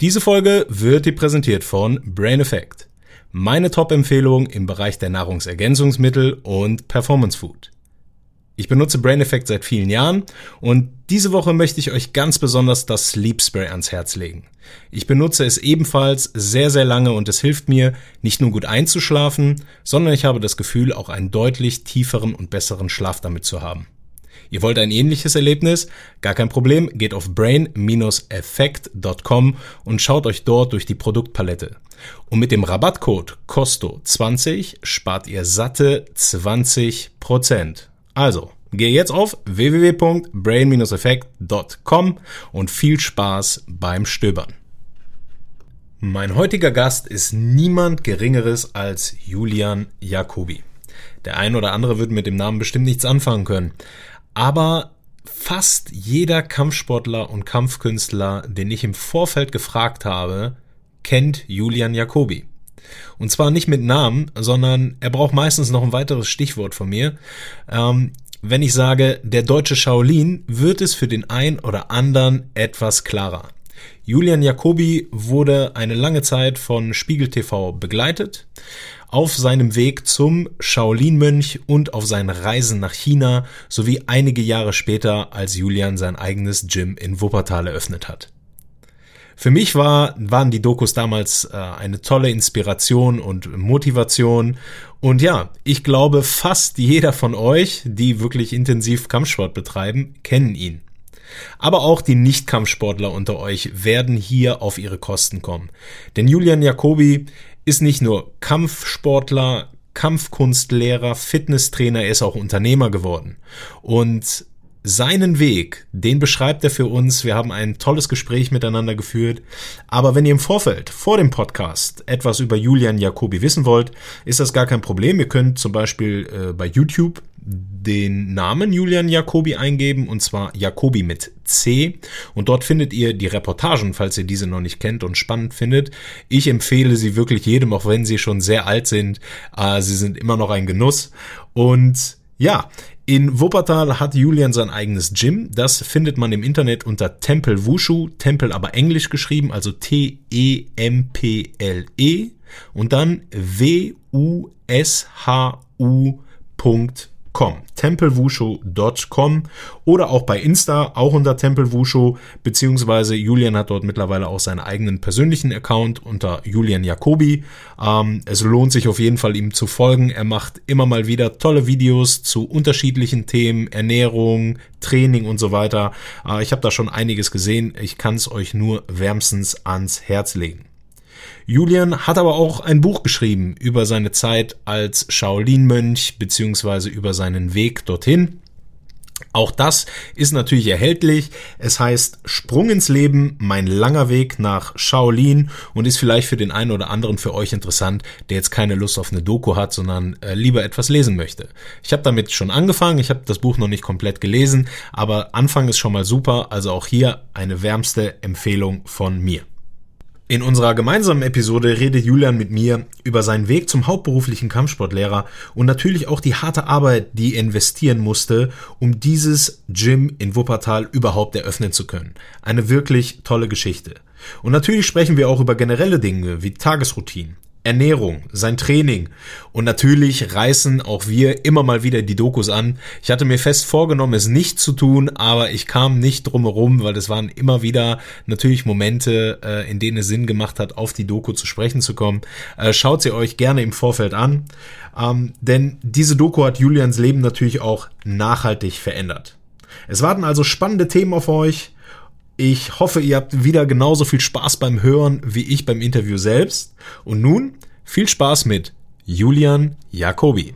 Diese Folge wird dir präsentiert von Brain Effect. Meine Top-Empfehlung im Bereich der Nahrungsergänzungsmittel und Performance Food. Ich benutze Brain Effect seit vielen Jahren und diese Woche möchte ich euch ganz besonders das Sleep Spray ans Herz legen. Ich benutze es ebenfalls sehr, sehr lange und es hilft mir, nicht nur gut einzuschlafen, sondern ich habe das Gefühl, auch einen deutlich tieferen und besseren Schlaf damit zu haben. Ihr wollt ein ähnliches Erlebnis? Gar kein Problem, geht auf brain-effekt.com und schaut euch dort durch die Produktpalette. Und mit dem Rabattcode COSTO20 spart ihr satte 20%. Also, geh jetzt auf www.brain-effekt.com und viel Spaß beim Stöbern. Mein heutiger Gast ist niemand Geringeres als Julian Jacobi. Der ein oder andere wird mit dem Namen bestimmt nichts anfangen können. Aber fast jeder Kampfsportler und Kampfkünstler, den ich im Vorfeld gefragt habe, kennt Julian Jacobi. Und zwar nicht mit Namen, sondern er braucht meistens noch ein weiteres Stichwort von mir. Ähm, wenn ich sage, der deutsche Shaolin, wird es für den einen oder anderen etwas klarer. Julian Jacobi wurde eine lange Zeit von Spiegel TV begleitet auf seinem Weg zum Shaolin-Mönch und auf seinen Reisen nach China sowie einige Jahre später, als Julian sein eigenes Gym in Wuppertal eröffnet hat. Für mich war, waren die Dokus damals äh, eine tolle Inspiration und Motivation. Und ja, ich glaube, fast jeder von euch, die wirklich intensiv Kampfsport betreiben, kennen ihn. Aber auch die Nicht-Kampfsportler unter euch werden hier auf ihre Kosten kommen. Denn Julian Jacobi ist nicht nur Kampfsportler, Kampfkunstlehrer, Fitnesstrainer, er ist auch Unternehmer geworden. Und seinen Weg, den beschreibt er für uns. Wir haben ein tolles Gespräch miteinander geführt. Aber wenn ihr im Vorfeld, vor dem Podcast, etwas über Julian Jacobi wissen wollt, ist das gar kein Problem. Ihr könnt zum Beispiel äh, bei YouTube den Namen Julian Jacobi eingeben und zwar Jacobi mit C und dort findet ihr die Reportagen, falls ihr diese noch nicht kennt und spannend findet. Ich empfehle sie wirklich jedem, auch wenn sie schon sehr alt sind. Äh, sie sind immer noch ein Genuss und ja, in Wuppertal hat Julian sein eigenes Gym. Das findet man im Internet unter Tempel Wushu, Tempel aber englisch geschrieben, also T-E-M-P-L-E -E, und dann W-U-S-H-U.com tempelwushu.com, tempelwushu.com oder auch bei Insta, auch unter tempelwushu, beziehungsweise Julian hat dort mittlerweile auch seinen eigenen persönlichen Account unter Julian Jacobi. Ähm, es lohnt sich auf jeden Fall ihm zu folgen. Er macht immer mal wieder tolle Videos zu unterschiedlichen Themen, Ernährung, Training und so weiter. Äh, ich habe da schon einiges gesehen. Ich kann es euch nur wärmstens ans Herz legen. Julian hat aber auch ein Buch geschrieben über seine Zeit als Shaolin-Mönch beziehungsweise über seinen Weg dorthin. Auch das ist natürlich erhältlich. Es heißt Sprung ins Leben, mein langer Weg nach Shaolin und ist vielleicht für den einen oder anderen für euch interessant, der jetzt keine Lust auf eine Doku hat, sondern äh, lieber etwas lesen möchte. Ich habe damit schon angefangen, ich habe das Buch noch nicht komplett gelesen, aber Anfang ist schon mal super, also auch hier eine wärmste Empfehlung von mir. In unserer gemeinsamen Episode redet Julian mit mir über seinen Weg zum hauptberuflichen Kampfsportlehrer und natürlich auch die harte Arbeit, die er investieren musste, um dieses Gym in Wuppertal überhaupt eröffnen zu können. Eine wirklich tolle Geschichte. Und natürlich sprechen wir auch über generelle Dinge wie Tagesroutinen, Ernährung, sein Training und natürlich reißen auch wir immer mal wieder die Dokus an. Ich hatte mir fest vorgenommen, es nicht zu tun, aber ich kam nicht drum herum, weil es waren immer wieder natürlich Momente, äh, in denen es Sinn gemacht hat, auf die Doku zu sprechen zu kommen. Äh, schaut sie euch gerne im Vorfeld an, ähm, denn diese Doku hat Julians Leben natürlich auch nachhaltig verändert. Es warten also spannende Themen auf euch. Ich hoffe, ihr habt wieder genauso viel Spaß beim Hören wie ich beim Interview selbst. Und nun viel Spaß mit Julian Jacobi.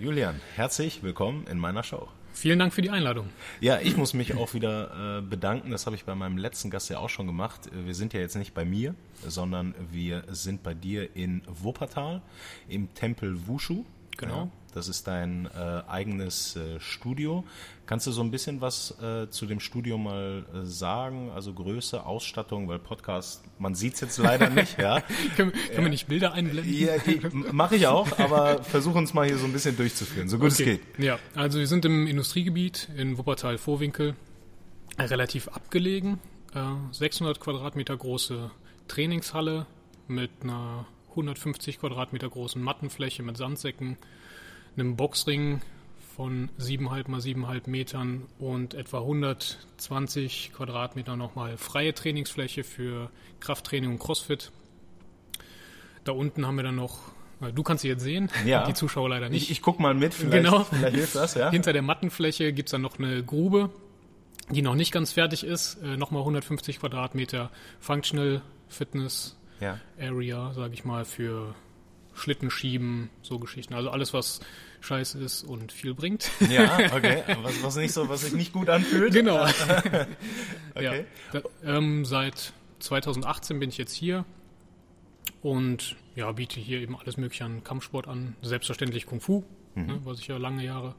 Julian, herzlich willkommen in meiner Show. Vielen Dank für die Einladung. Ja, ich muss mich auch wieder äh, bedanken. Das habe ich bei meinem letzten Gast ja auch schon gemacht. Wir sind ja jetzt nicht bei mir, sondern wir sind bei dir in Wuppertal im Tempel Wushu. Genau. Das ist dein äh, eigenes äh, Studio. Kannst du so ein bisschen was äh, zu dem Studio mal äh, sagen? Also Größe, Ausstattung, weil Podcast, man sieht es jetzt leider nicht. Ja. können können wir nicht Bilder einblenden? Ja, mache ich auch, aber versuch uns mal hier so ein bisschen durchzuführen, so gut okay. es geht. Ja, also wir sind im Industriegebiet in Wuppertal-Vorwinkel, relativ abgelegen, 600 äh, Quadratmeter große Trainingshalle mit einer 150 Quadratmeter großen Mattenfläche mit Sandsäcken, einem Boxring von 7,5 mal 7,5 Metern und etwa 120 Quadratmeter nochmal freie Trainingsfläche für Krafttraining und Crossfit. Da unten haben wir dann noch, du kannst sie jetzt sehen, ja. die Zuschauer leider nicht. Ich, ich guck mal mit, vielleicht, genau. vielleicht hilft das, ja. Hinter der Mattenfläche gibt es dann noch eine Grube, die noch nicht ganz fertig ist. Äh, nochmal 150 Quadratmeter Functional Fitness ja. Area, sage ich mal, für Schlitten schieben, so Geschichten. Also alles, was scheiße ist und viel bringt. Ja, okay. Was, was nicht so, was sich nicht gut anfühlt. Genau. okay. Ja, da, ähm, seit 2018 bin ich jetzt hier und ja, biete hier eben alles mögliche an Kampfsport an. Selbstverständlich Kung Fu, mhm. ne, was ich ja lange Jahre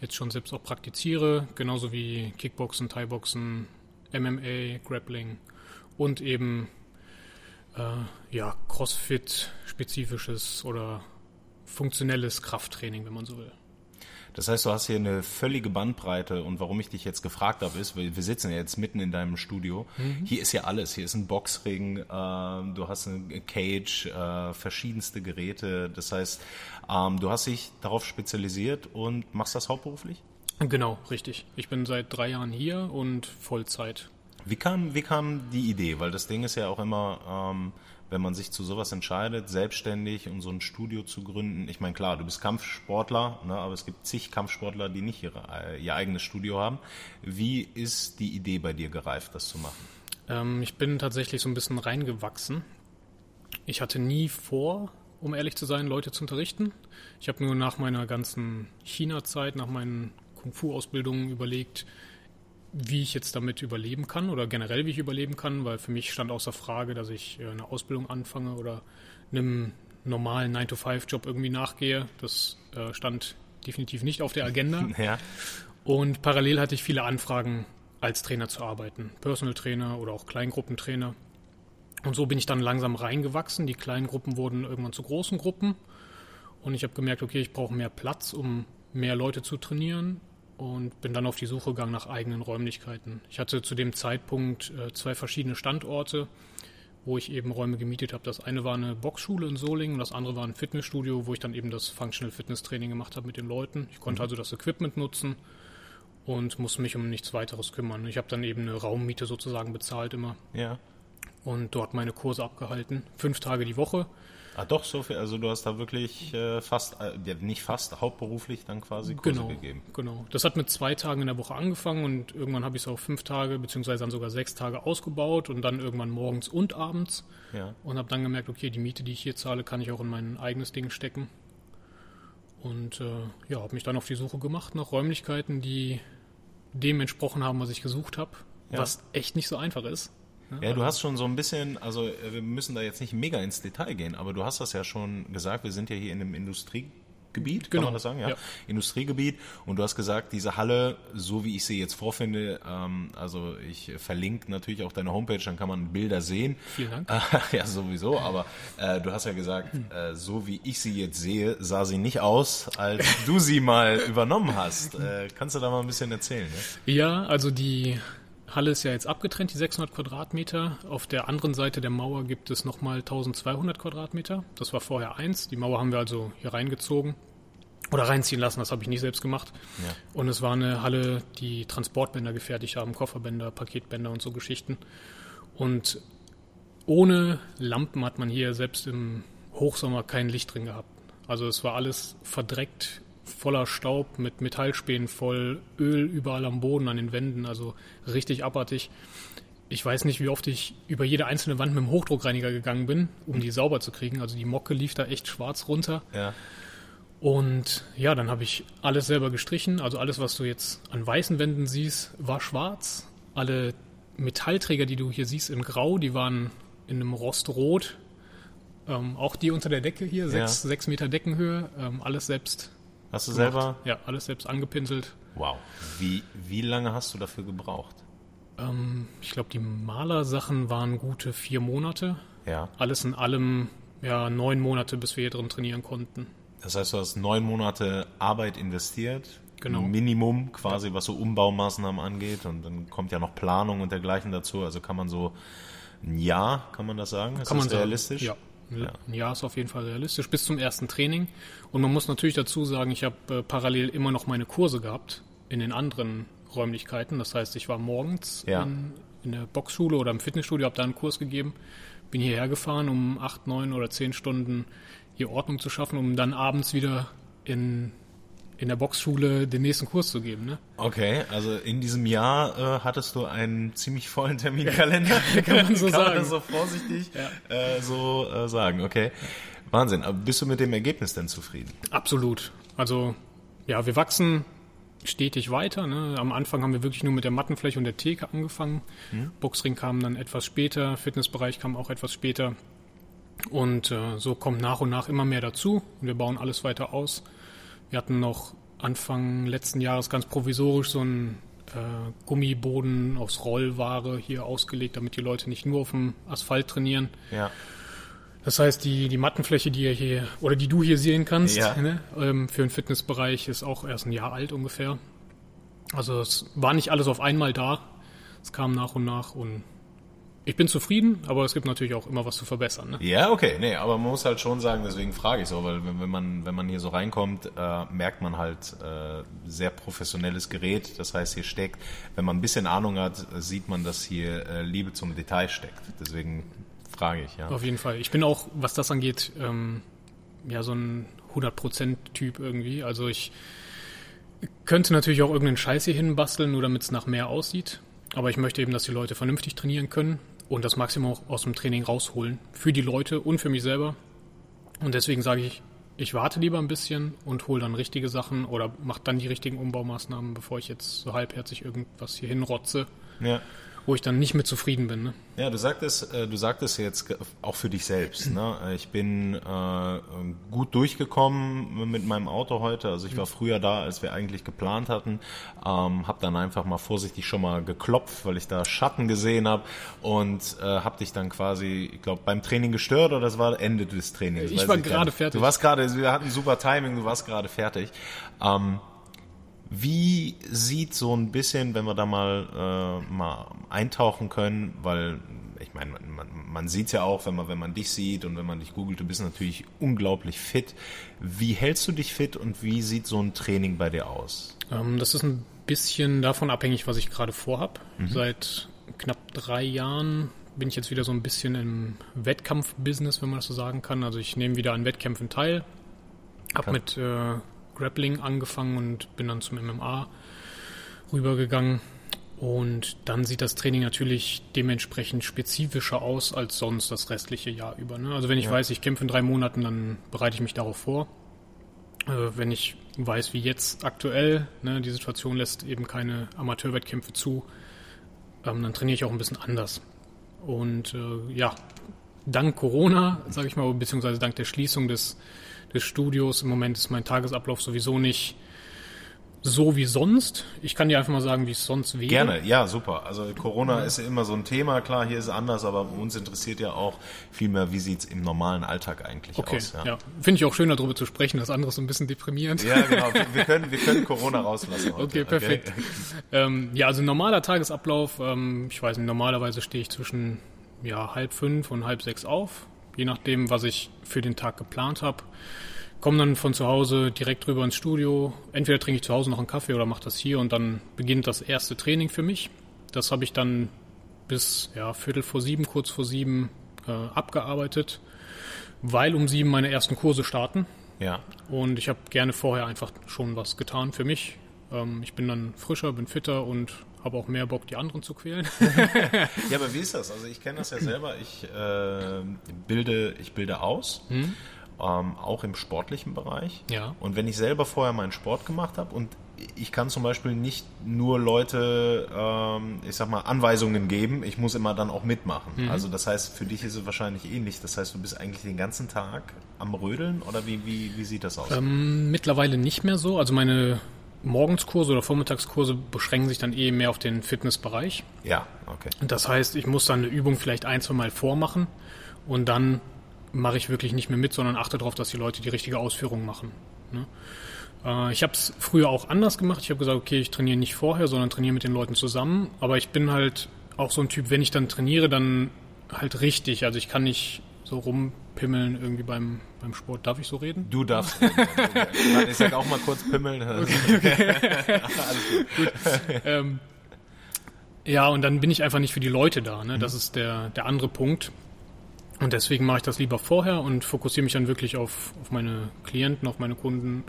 jetzt schon selbst auch praktiziere, genauso wie Kickboxen, Thai-Boxen, MMA, Grappling und eben äh, ja, Crossfit-spezifisches oder funktionelles Krafttraining, wenn man so will. Das heißt, du hast hier eine völlige Bandbreite und warum ich dich jetzt gefragt habe, ist, wir sitzen ja jetzt mitten in deinem Studio. Mhm. Hier ist ja alles. Hier ist ein Boxring, äh, du hast eine Cage, äh, verschiedenste Geräte. Das heißt, ähm, du hast dich darauf spezialisiert und machst das hauptberuflich? Genau, richtig. Ich bin seit drei Jahren hier und Vollzeit wie kam, wie kam die Idee? Weil das Ding ist ja auch immer, ähm, wenn man sich zu sowas entscheidet, selbstständig und so ein Studio zu gründen. Ich meine, klar, du bist Kampfsportler, ne, aber es gibt zig Kampfsportler, die nicht ihre, äh, ihr eigenes Studio haben. Wie ist die Idee bei dir gereift, das zu machen? Ähm, ich bin tatsächlich so ein bisschen reingewachsen. Ich hatte nie vor, um ehrlich zu sein, Leute zu unterrichten. Ich habe nur nach meiner ganzen China-Zeit, nach meinen Kung-Fu-Ausbildungen überlegt, wie ich jetzt damit überleben kann oder generell wie ich überleben kann, weil für mich stand außer Frage, dass ich äh, eine Ausbildung anfange oder einem normalen 9-to-5-Job irgendwie nachgehe. Das äh, stand definitiv nicht auf der Agenda. Ja. Und parallel hatte ich viele Anfragen, als Trainer zu arbeiten. Personal Trainer oder auch Kleingruppentrainer. Und so bin ich dann langsam reingewachsen. Die kleinen Gruppen wurden irgendwann zu großen Gruppen. Und ich habe gemerkt, okay, ich brauche mehr Platz, um mehr Leute zu trainieren und bin dann auf die Suche gegangen nach eigenen Räumlichkeiten. Ich hatte zu dem Zeitpunkt äh, zwei verschiedene Standorte, wo ich eben Räume gemietet habe. Das eine war eine Boxschule in Solingen und das andere war ein Fitnessstudio, wo ich dann eben das Functional Fitness Training gemacht habe mit den Leuten. Ich konnte mhm. also das Equipment nutzen und musste mich um nichts weiteres kümmern. Ich habe dann eben eine Raummiete sozusagen bezahlt immer. Ja. Und dort meine Kurse abgehalten. Fünf Tage die Woche. Ah, doch, so viel. Also du hast da wirklich äh, fast, äh, nicht fast, hauptberuflich dann quasi Kurse genau, gegeben. Genau. Das hat mit zwei Tagen in der Woche angefangen und irgendwann habe ich es auf fünf Tage beziehungsweise dann sogar sechs Tage ausgebaut und dann irgendwann morgens und abends. Ja. Und habe dann gemerkt, okay, die Miete, die ich hier zahle, kann ich auch in mein eigenes Ding stecken. Und äh, ja, habe mich dann auf die Suche gemacht nach Räumlichkeiten, die dem entsprochen haben, was ich gesucht habe, ja. was echt nicht so einfach ist. Ja, du hast schon so ein bisschen, also äh, wir müssen da jetzt nicht mega ins Detail gehen, aber du hast das ja schon gesagt, wir sind ja hier in einem Industriegebiet, genau. kann man das sagen? Ja? ja. Industriegebiet. Und du hast gesagt, diese Halle, so wie ich sie jetzt vorfinde, ähm, also ich verlinke natürlich auch deine Homepage, dann kann man Bilder sehen. Vielen Dank. ja, sowieso, aber äh, du hast ja gesagt, äh, so wie ich sie jetzt sehe, sah sie nicht aus, als du sie mal übernommen hast. Äh, kannst du da mal ein bisschen erzählen? Ja, ja also die Halle ist ja jetzt abgetrennt, die 600 Quadratmeter. Auf der anderen Seite der Mauer gibt es nochmal 1200 Quadratmeter. Das war vorher eins. Die Mauer haben wir also hier reingezogen oder reinziehen lassen. Das habe ich nicht selbst gemacht. Ja. Und es war eine Halle, die Transportbänder gefertigt haben, Kofferbänder, Paketbänder und so Geschichten. Und ohne Lampen hat man hier selbst im Hochsommer kein Licht drin gehabt. Also es war alles verdreckt voller Staub, mit Metallspänen voll, Öl überall am Boden, an den Wänden, also richtig abartig. Ich weiß nicht, wie oft ich über jede einzelne Wand mit dem Hochdruckreiniger gegangen bin, um die sauber zu kriegen. Also die Mocke lief da echt schwarz runter. Ja. Und ja, dann habe ich alles selber gestrichen. Also alles, was du jetzt an weißen Wänden siehst, war schwarz. Alle Metallträger, die du hier siehst in Grau, die waren in einem Rostrot. Ähm, auch die unter der Decke hier, sechs, ja. sechs Meter Deckenhöhe, ähm, alles selbst Hast du gemacht. selber? Ja, alles selbst angepinselt. Wow. Wie, wie lange hast du dafür gebraucht? Ähm, ich glaube, die Malersachen waren gute vier Monate. Ja. Alles in allem ja neun Monate, bis wir hier drin trainieren konnten. Das heißt, du hast neun Monate Arbeit investiert. Genau. Minimum quasi, was so Umbaumaßnahmen angeht. Und dann kommt ja noch Planung und dergleichen dazu. Also kann man so ein Jahr, kann man das sagen? Ist Kann das man sagen. realistisch? Ja. Ja. Ein Jahr ist auf jeden Fall realistisch bis zum ersten Training. Und man muss natürlich dazu sagen, ich habe äh, parallel immer noch meine Kurse gehabt in den anderen Räumlichkeiten. Das heißt, ich war morgens Ja. in, in der Boxschule oder im Fitnessstudio, habe da einen Kurs gegeben, bin hierher gefahren, um acht, neun oder zehn Stunden hier Ordnung zu schaffen, um dann abends wieder in, in der Boxschule den nächsten Kurs zu geben. Ne? Okay, also in diesem Jahr äh, hattest du einen ziemlich vollen Terminkalender. kann man so kann sagen. Man so vorsichtig Ja. äh, so äh, sagen, okay. Wahnsinn, aber bist du mit dem Ergebnis denn zufrieden? Absolut. Also ja, wir wachsen stetig weiter. Ne? Am Anfang haben wir wirklich nur mit der Mattenfläche und der Theke angefangen. Boxring kam dann etwas später, Fitnessbereich kam auch etwas später. Und äh, so kommt nach und nach immer mehr dazu. Und wir bauen alles weiter aus. Wir hatten noch Anfang letzten Jahres ganz provisorisch so einen äh, Gummiboden aus Rollware hier ausgelegt, damit die Leute nicht nur auf dem Asphalt trainieren. Ja. Das heißt, die, die Mattenfläche, die ihr hier oder die du hier sehen kannst, Ja. ne, ähm, für den Fitnessbereich ist auch erst ein Jahr alt ungefähr. Also es war nicht alles auf einmal da. Es kam nach und nach und ich bin zufrieden, aber es gibt natürlich auch immer was zu verbessern. Ne? Ja, okay, nee, aber man muss halt schon sagen, deswegen frage ich so, weil wenn, man wenn man hier so reinkommt, äh, merkt man halt äh, sehr professionelles Gerät. Das heißt, hier steckt, wenn man ein bisschen Ahnung hat, sieht man, dass hier äh, Liebe zum Detail steckt. Deswegen frage ich, ja. Auf jeden Fall. Ich bin auch, was das angeht, ähm, ja so ein 100%-Typ irgendwie. Also ich könnte natürlich auch irgendeinen Scheiß hier hinbasteln, nur damit es nach mehr aussieht. Aber ich möchte eben, dass die Leute vernünftig trainieren können und das Maximum aus dem Training rausholen. Für die Leute und für mich selber. Und deswegen sage ich, ich warte lieber ein bisschen und hole dann richtige Sachen oder mache dann die richtigen Umbaumaßnahmen, bevor ich jetzt so halbherzig irgendwas hier hinrotze, Ja. Wo ich dann nicht mit zufrieden bin. Ne? Ja, du sagtest, äh, du sagtest jetzt auch für dich selbst. Ne? Ich bin äh, gut durchgekommen mit meinem Auto heute. Also ich war früher da, als wir eigentlich geplant hatten. Ähm, habe dann einfach mal vorsichtig schon mal geklopft, weil ich da Schatten gesehen habe und äh, habe dich dann quasi, ich glaube, beim Training gestört oder das war Ende des Trainings. Ich war gerade fertig. Du warst gerade, wir hatten super Timing, du warst gerade fertig. Ähm, wie sieht so ein bisschen, wenn wir da mal, äh, mal eintauchen können, weil ich meine, man, man, man sieht ja auch, wenn man, wenn man dich sieht und wenn man dich googelt, du bist natürlich unglaublich fit. Wie hältst du dich fit und wie sieht so ein Training bei dir aus? Ähm, das ist ein bisschen davon abhängig, was ich gerade vorhab. Seit knapp drei Jahren bin ich jetzt wieder so ein bisschen im Wettkampfbusiness, wenn man das so sagen kann. Also ich nehme wieder an Wettkämpfen teil. Hab Okay. mit äh, Grappling angefangen und bin dann zum MMA rübergegangen. Und dann sieht das Training natürlich dementsprechend spezifischer aus als sonst das restliche Jahr über. Ne? Also wenn ich Ja. weiß, ich kämpfe in drei Monaten, dann bereite ich mich darauf vor. Äh, wenn ich weiß, wie jetzt aktuell, ne, die Situation lässt eben keine Amateurwettkämpfe zu, ähm, dann trainiere ich auch ein bisschen anders. Und äh, ja, dank Corona, sage ich mal, beziehungsweise dank der Schließung des, des Studios, im Moment ist mein Tagesablauf sowieso nicht so wie sonst. Ich kann dir einfach mal sagen, wie es sonst wäre. Gerne, ja, super. Also Corona ist ja immer so ein Thema, klar, hier ist es anders, aber uns interessiert ja auch vielmehr, wie sieht's im normalen Alltag eigentlich Okay, aus. ja. Finde ich auch schön, darüber zu sprechen. Das andere ist so ein bisschen deprimierend. Ja, genau. Wir- können, wir können Corona rauslassen. Heute. Okay, perfekt. Ähm, ja, also normaler Tagesablauf, ähm, ich weiß nicht, normalerweise stehe ich zwischen ja, halb fünf und halb sechs auf, je nachdem, was ich für den Tag geplant habe. Komme dann von zu Hause direkt rüber ins Studio. Entweder trinke ich zu Hause noch einen Kaffee oder mache das hier und dann beginnt das erste Training für mich. Das habe ich dann bis ja, Viertel vor sieben, kurz vor sieben äh, abgearbeitet, weil um sieben meine ersten Kurse starten. Ja. Und ich habe gerne vorher einfach schon was getan für mich. Ähm, ich bin dann frischer, bin fitter und habe auch mehr Bock, die anderen zu quälen. Ja, aber wie ist das? Also ich kenne das ja selber. Ich äh, bilde, ich bilde aus, ähm, auch im sportlichen Bereich. Ja. Und wenn ich selber vorher meinen Sport gemacht habe und ich kann zum Beispiel nicht nur Leute, ähm, ich sag mal, Anweisungen geben, ich muss immer dann auch mitmachen. Mhm. Also das heißt, für dich ist es wahrscheinlich ähnlich. Das heißt, du bist eigentlich den ganzen Tag am Rödeln oder wie, wie, wie sieht das aus? Ähm, mittlerweile nicht mehr so. Also meine Morgenskurse oder Vormittagskurse beschränken sich dann eh mehr auf den Fitnessbereich. Ja, okay. Das heißt, ich muss dann eine Übung vielleicht ein, zwei Mal vormachen und dann mache ich wirklich nicht mehr mit, sondern achte darauf, dass die Leute die richtige Ausführung machen. Ne? Äh, ich habe es früher auch anders gemacht. Ich habe gesagt, okay, ich trainiere nicht vorher, sondern trainiere mit den Leuten zusammen. Aber ich bin halt auch so ein Typ, wenn ich dann trainiere, dann halt richtig. Also ich kann nicht so rumpimmeln irgendwie beim, beim Sport. Darf ich so reden? Du darfst reden. ich sag auch mal kurz pimmeln. Okay, okay. Gut. Ähm, ja, und dann bin ich einfach nicht für die Leute da. Ne? Das mhm. ist der, der andere Punkt. Und deswegen mache ich das lieber vorher und fokussiere mich dann wirklich auf, auf meine Klienten, auf meine Kunden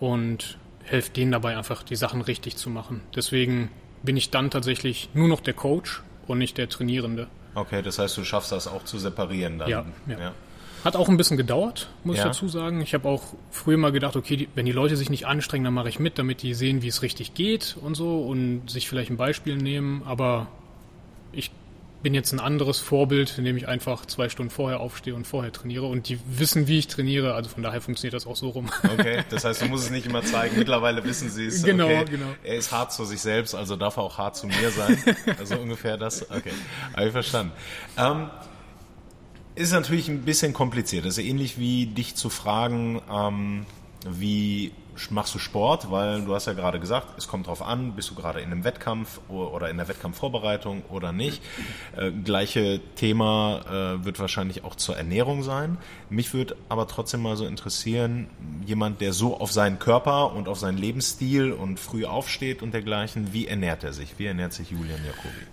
und helfe denen dabei einfach die Sachen richtig zu machen. Deswegen bin ich dann tatsächlich nur noch der Coach und nicht der Trainierende. Okay, das heißt, du schaffst das auch zu separieren dann. Ja, ja. ja. Hat auch ein bisschen gedauert, muss ja. ich dazu sagen. Ich habe auch früher mal gedacht, okay, die, wenn die Leute sich nicht anstrengen, dann mache ich mit, damit die sehen, wie es richtig geht und so und sich vielleicht ein Beispiel nehmen. Aber ich bin jetzt ein anderes Vorbild, indem ich einfach zwei Stunden vorher aufstehe und vorher trainiere und die wissen, wie ich trainiere. Also von daher funktioniert das auch so rum. Okay, das heißt, du musst es nicht immer zeigen. Mittlerweile wissen sie es. Genau, okay. genau. Er ist hart zu sich selbst, also darf er auch hart zu mir sein. Also ungefähr das. Okay, habe ich verstanden. Ähm, ist natürlich ein bisschen kompliziert. Das ist ähnlich wie dich zu fragen, ähm, wie machst du Sport, weil du hast ja gerade gesagt, es kommt drauf an, bist du gerade in einem Wettkampf oder in der Wettkampfvorbereitung oder nicht. Äh, gleiche Thema äh, wird wahrscheinlich auch zur Ernährung sein. Mich würde aber trotzdem mal so interessieren, jemand, der so auf seinen Körper und auf seinen Lebensstil und früh aufsteht und dergleichen, wie ernährt er sich? Wie ernährt sich Julian Jacobi?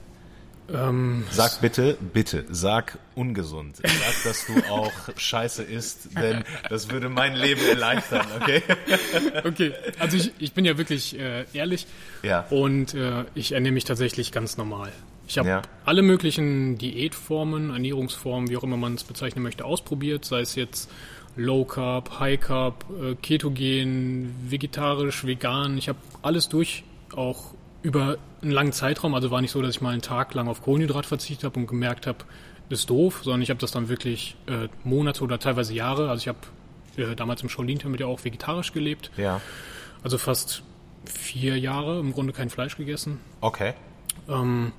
Ähm, sag bitte, bitte, sag ungesund. Sag, dass du auch Scheiße isst, denn das würde mein Leben erleichtern, okay? Okay, also ich, ich bin ja wirklich äh, ehrlich ja. und äh, ich ernähre mich tatsächlich ganz normal. Ich habe ja. alle möglichen Diätformen, Ernährungsformen, wie auch immer man es bezeichnen möchte, ausprobiert, sei es jetzt Low Carb, High Carb, äh, Ketogen, vegetarisch, vegan. Ich habe alles durch, auch über einen langen Zeitraum. Also war nicht so, dass ich mal einen Tag lang auf Kohlenhydrat verzichtet habe und gemerkt habe, das ist doof, sondern ich habe das dann wirklich äh, Monate oder teilweise Jahre. Also ich habe äh, damals im Shaolin-Tempel ja auch vegetarisch gelebt. Ja. Also fast vier Jahre im Grunde kein Fleisch gegessen. Okay. Ähm,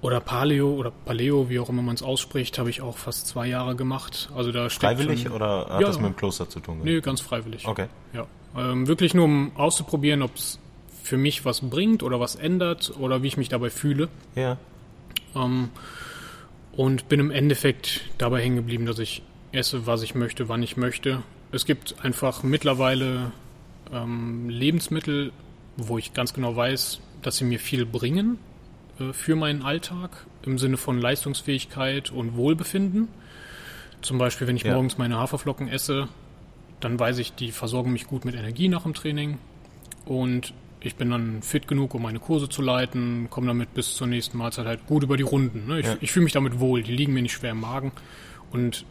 oder Paleo oder Paleo, wie auch immer man es ausspricht, habe ich auch fast zwei Jahre gemacht. Also da freiwillig schon, oder hat ja, das mit dem Kloster zu tun? Nee, ganz freiwillig. Okay. Ja. Ähm, wirklich nur um auszuprobieren, ob es für mich was bringt oder was ändert oder wie ich mich dabei fühle. Ja. Ähm, und bin im Endeffekt dabei hängen geblieben, dass ich esse, was ich möchte, wann ich möchte. Es gibt einfach mittlerweile ähm, Lebensmittel, wo ich ganz genau weiß, dass sie mir viel bringen äh, für meinen Alltag im Sinne von Leistungsfähigkeit und Wohlbefinden. Zum Beispiel, wenn ich ja. morgens meine Haferflocken esse, dann weiß ich, die versorgen mich gut mit Energie nach dem Training. Und ich bin dann fit genug, um meine Kurse zu leiten, komme damit bis zur nächsten Mahlzeit halt gut über die Runden. Ne? Ich, ja. ich fühle mich damit wohl, die liegen mir nicht schwer im Magen. Und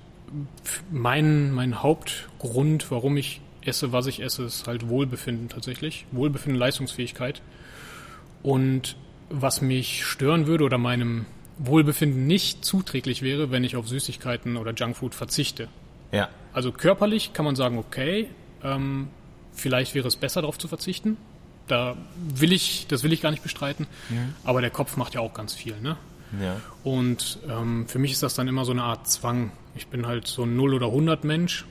mein, mein Hauptgrund, warum ich esse, was ich esse, ist halt Wohlbefinden tatsächlich. Wohlbefinden, Leistungsfähigkeit. Und was mich stören würde oder meinem Wohlbefinden nicht zuträglich wäre, wenn ich auf Süßigkeiten oder Junkfood verzichte. Ja. Also körperlich kann man sagen, okay, ähm, vielleicht wäre es besser darauf zu verzichten, da will ich, das will ich gar nicht bestreiten. Ja. Aber der Kopf macht ja auch ganz viel, ne? Ja. Und ähm, für mich ist das dann immer so eine Art Zwang. Ich bin halt so ein 0 oder 100 Mensch.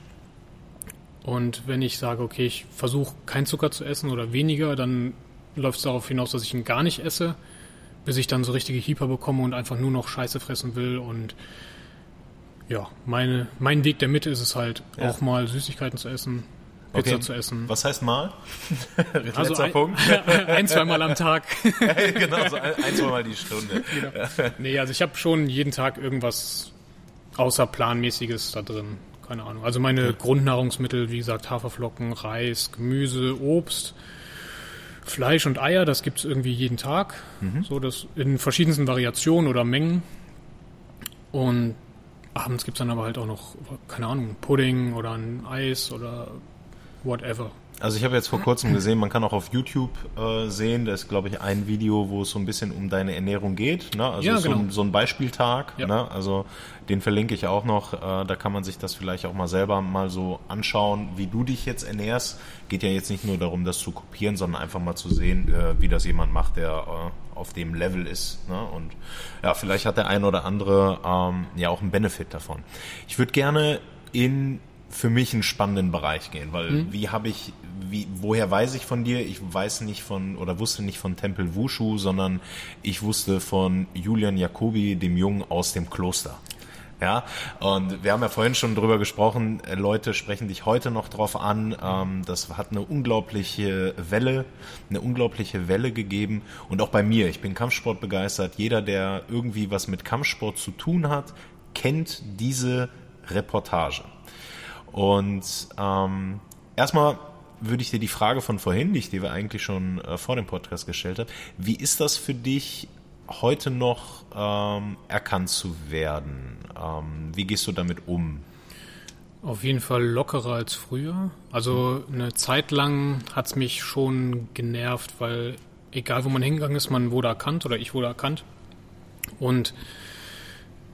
Und wenn ich sage, okay, ich versuche kein Zucker zu essen oder weniger, dann läuft es darauf hinaus, dass ich ihn gar nicht esse, bis ich dann so richtige Hieper bekomme und einfach nur noch Scheiße fressen will. Und ja, meine, mein Weg der Mitte ist es halt, ja. auch mal Süßigkeiten zu essen, Pizza okay. zu essen. Was heißt mal? also ein, Punkt. ein, zweimal am Tag. genau, so ein, ein zweimal die Stunde. Genau. Nee, also ich habe schon jeden Tag irgendwas außerplanmäßiges da drin. Keine Ahnung. Also meine ja. Grundnahrungsmittel, wie gesagt, Haferflocken, Reis, Gemüse, Obst, Fleisch und Eier, das gibt's irgendwie jeden Tag. Mhm. So das in verschiedensten Variationen oder Mengen. Und abends gibt's dann aber halt auch noch, keine Ahnung, Pudding oder ein Eis oder whatever. Also ich habe jetzt vor kurzem gesehen, man kann auch auf YouTube äh, sehen, da ist glaube ich ein Video, wo es so ein bisschen um deine Ernährung geht. Ne? Also Ja, so, genau. ein, so ein Beispieltag. Ja. Ne? Also den verlinke ich auch noch. Äh, da kann man sich das vielleicht auch mal selber mal so anschauen, wie du dich jetzt ernährst. Geht ja jetzt nicht nur darum, das zu kopieren, sondern einfach mal zu sehen, äh, wie das jemand macht, der äh, auf dem Level ist. Ne? Und ja, vielleicht hat der ein oder andere ähm, ja auch einen Benefit davon. Ich würde gerne in für mich einen spannenden Bereich gehen, weil wie habe ich, wie, woher weiß ich von dir? Ich weiß nicht von oder wusste nicht von Tempel Wushu, sondern ich wusste von Julian Jacobi, dem Jungen aus dem Kloster. Ja, und wir haben ja vorhin schon drüber gesprochen, äh, Leute sprechen dich heute noch drauf an. Ähm, das hat eine unglaubliche Welle, eine unglaubliche Welle gegeben. Und auch bei mir, ich bin Kampfsport begeistert. Jeder, der irgendwie was mit Kampfsport zu tun hat, kennt diese Reportage. Und ähm, erstmal würde ich dir die Frage von vorhin, die ich dir eigentlich schon äh, vor dem Podcast gestellt habe, wie ist das für dich heute noch ähm, erkannt zu werden? Ähm, wie gehst du damit um? Auf jeden Fall lockerer als früher. Also eine Zeit lang hat es mich schon genervt, weil egal wo man hingegangen ist, man wurde erkannt oder ich wurde erkannt. Und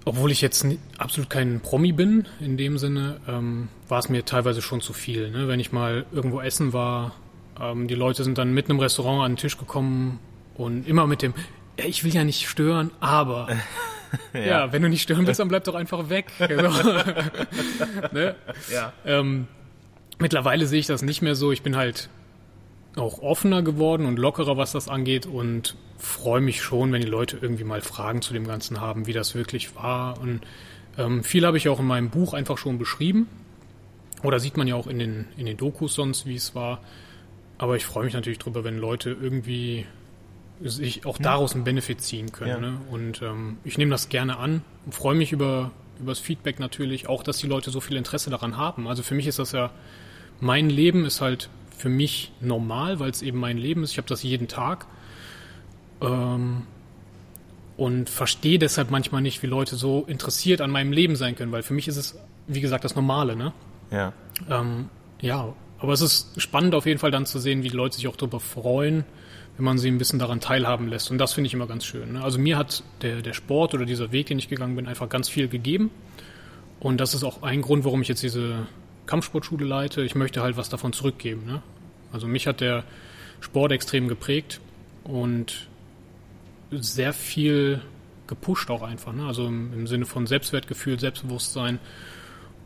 obwohl ich jetzt absolut kein Promi bin, in dem Sinne, ähm, war es mir teilweise schon zu viel. Ne? Wenn ich mal irgendwo essen war, ähm, die Leute sind dann mitten im Restaurant an den Tisch gekommen und immer mit dem, ja, ich will ja nicht stören, aber. ja. wenn du nicht stören willst, dann bleib doch einfach weg. So. ne? Ja. Ähm, mittlerweile sehe ich das nicht mehr so. Ich bin halt auch offener geworden und lockerer, was das angeht und freue mich schon, wenn die Leute irgendwie mal Fragen zu dem Ganzen haben, wie das wirklich war. Und ähm, viel habe ich auch in meinem Buch einfach schon beschrieben. Oder sieht man ja auch in den, in den Dokus sonst, wie es war. Aber ich freue mich natürlich drüber, wenn Leute irgendwie sich auch daraus einen Benefit ziehen können. Ja. Ne? Und ähm, ich nehme das gerne an und freue mich über, über das Feedback natürlich, auch dass die Leute so viel Interesse daran haben. Also für mich ist das ja, mein Leben ist halt für mich normal, weil es eben mein Leben ist. Ich habe das jeden Tag. Ähm, und verstehe deshalb manchmal nicht, wie Leute so interessiert an meinem Leben sein können, weil für mich ist es, wie gesagt, das Normale, ne? Ja. Ähm, ja, aber es ist spannend auf jeden Fall dann zu sehen, wie die Leute sich auch darüber freuen, wenn man sie ein bisschen daran teilhaben lässt. Und das finde ich immer ganz schön. Ne? Also mir hat der, der Sport oder dieser Weg, den ich gegangen bin, einfach ganz viel gegeben. Und das ist auch ein Grund, warum ich jetzt diese Kampfsportschule leite. Ich möchte halt was davon zurückgeben. Ne? Also mich hat der Sport extrem geprägt und sehr viel gepusht auch einfach. Ne? Also im, im Sinne von Selbstwertgefühl, Selbstbewusstsein.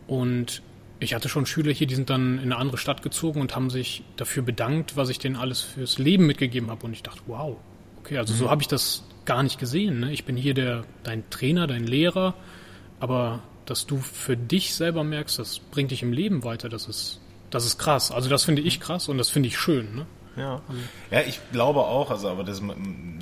Und ich hatte schon Schüler hier, die sind dann in eine andere Stadt gezogen und haben sich dafür bedankt, was ich denen alles fürs Leben mitgegeben habe. Und ich dachte, wow, okay, also so habe ich das gar nicht gesehen. Ne? Ich bin hier der, dein Trainer, dein Lehrer, aber dass du für dich selber merkst, das bringt dich im Leben weiter, das ist, das ist krass. Also das finde ich krass und das finde ich schön. Ne? Ja. ja, ich glaube auch, also aber das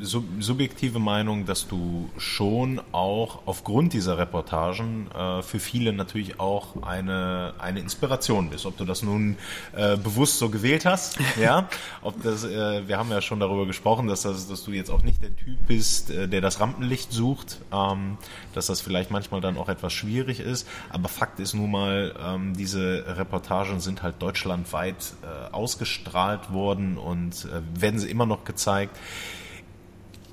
ist subjektive Meinung, dass du schon auch aufgrund dieser Reportagen äh, für viele natürlich auch eine, eine Inspiration bist. Ob du das nun äh, bewusst so gewählt hast, ja, ob das, äh, wir haben ja schon darüber gesprochen, dass, das, dass du jetzt auch nicht der Typ bist, äh, der das Rampenlicht sucht, ähm, dass das vielleicht manchmal dann auch etwas schwierig ist. Aber Fakt ist nun mal, ähm, diese Reportagen sind halt deutschlandweit äh, ausgestrahlt worden und äh, werden sie immer noch gezeigt.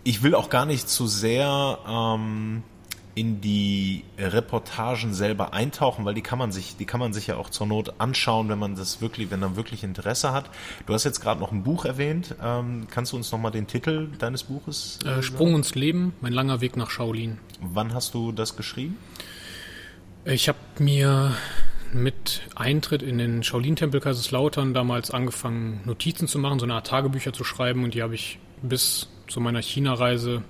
Ich will auch gar nicht zu sehr ähm, in die Reportagen selber eintauchen, weil die kann man sich, die kann man sich ja auch zur Not anschauen, wenn man das wirklich, wenn man wirklich Interesse hat. Du hast jetzt gerade noch ein Buch erwähnt. Ähm, kannst du uns noch mal den Titel deines Buches? Äh, Sprung ins Leben, mein langer Weg nach Shaolin. Wann hast du das geschrieben? Ich habe mir mit Eintritt in den Shaolin-Tempel Kaiserslautern damals angefangen, Notizen zu machen, so eine Art Tagebücher zu schreiben und die habe ich bis zu meiner China-Reise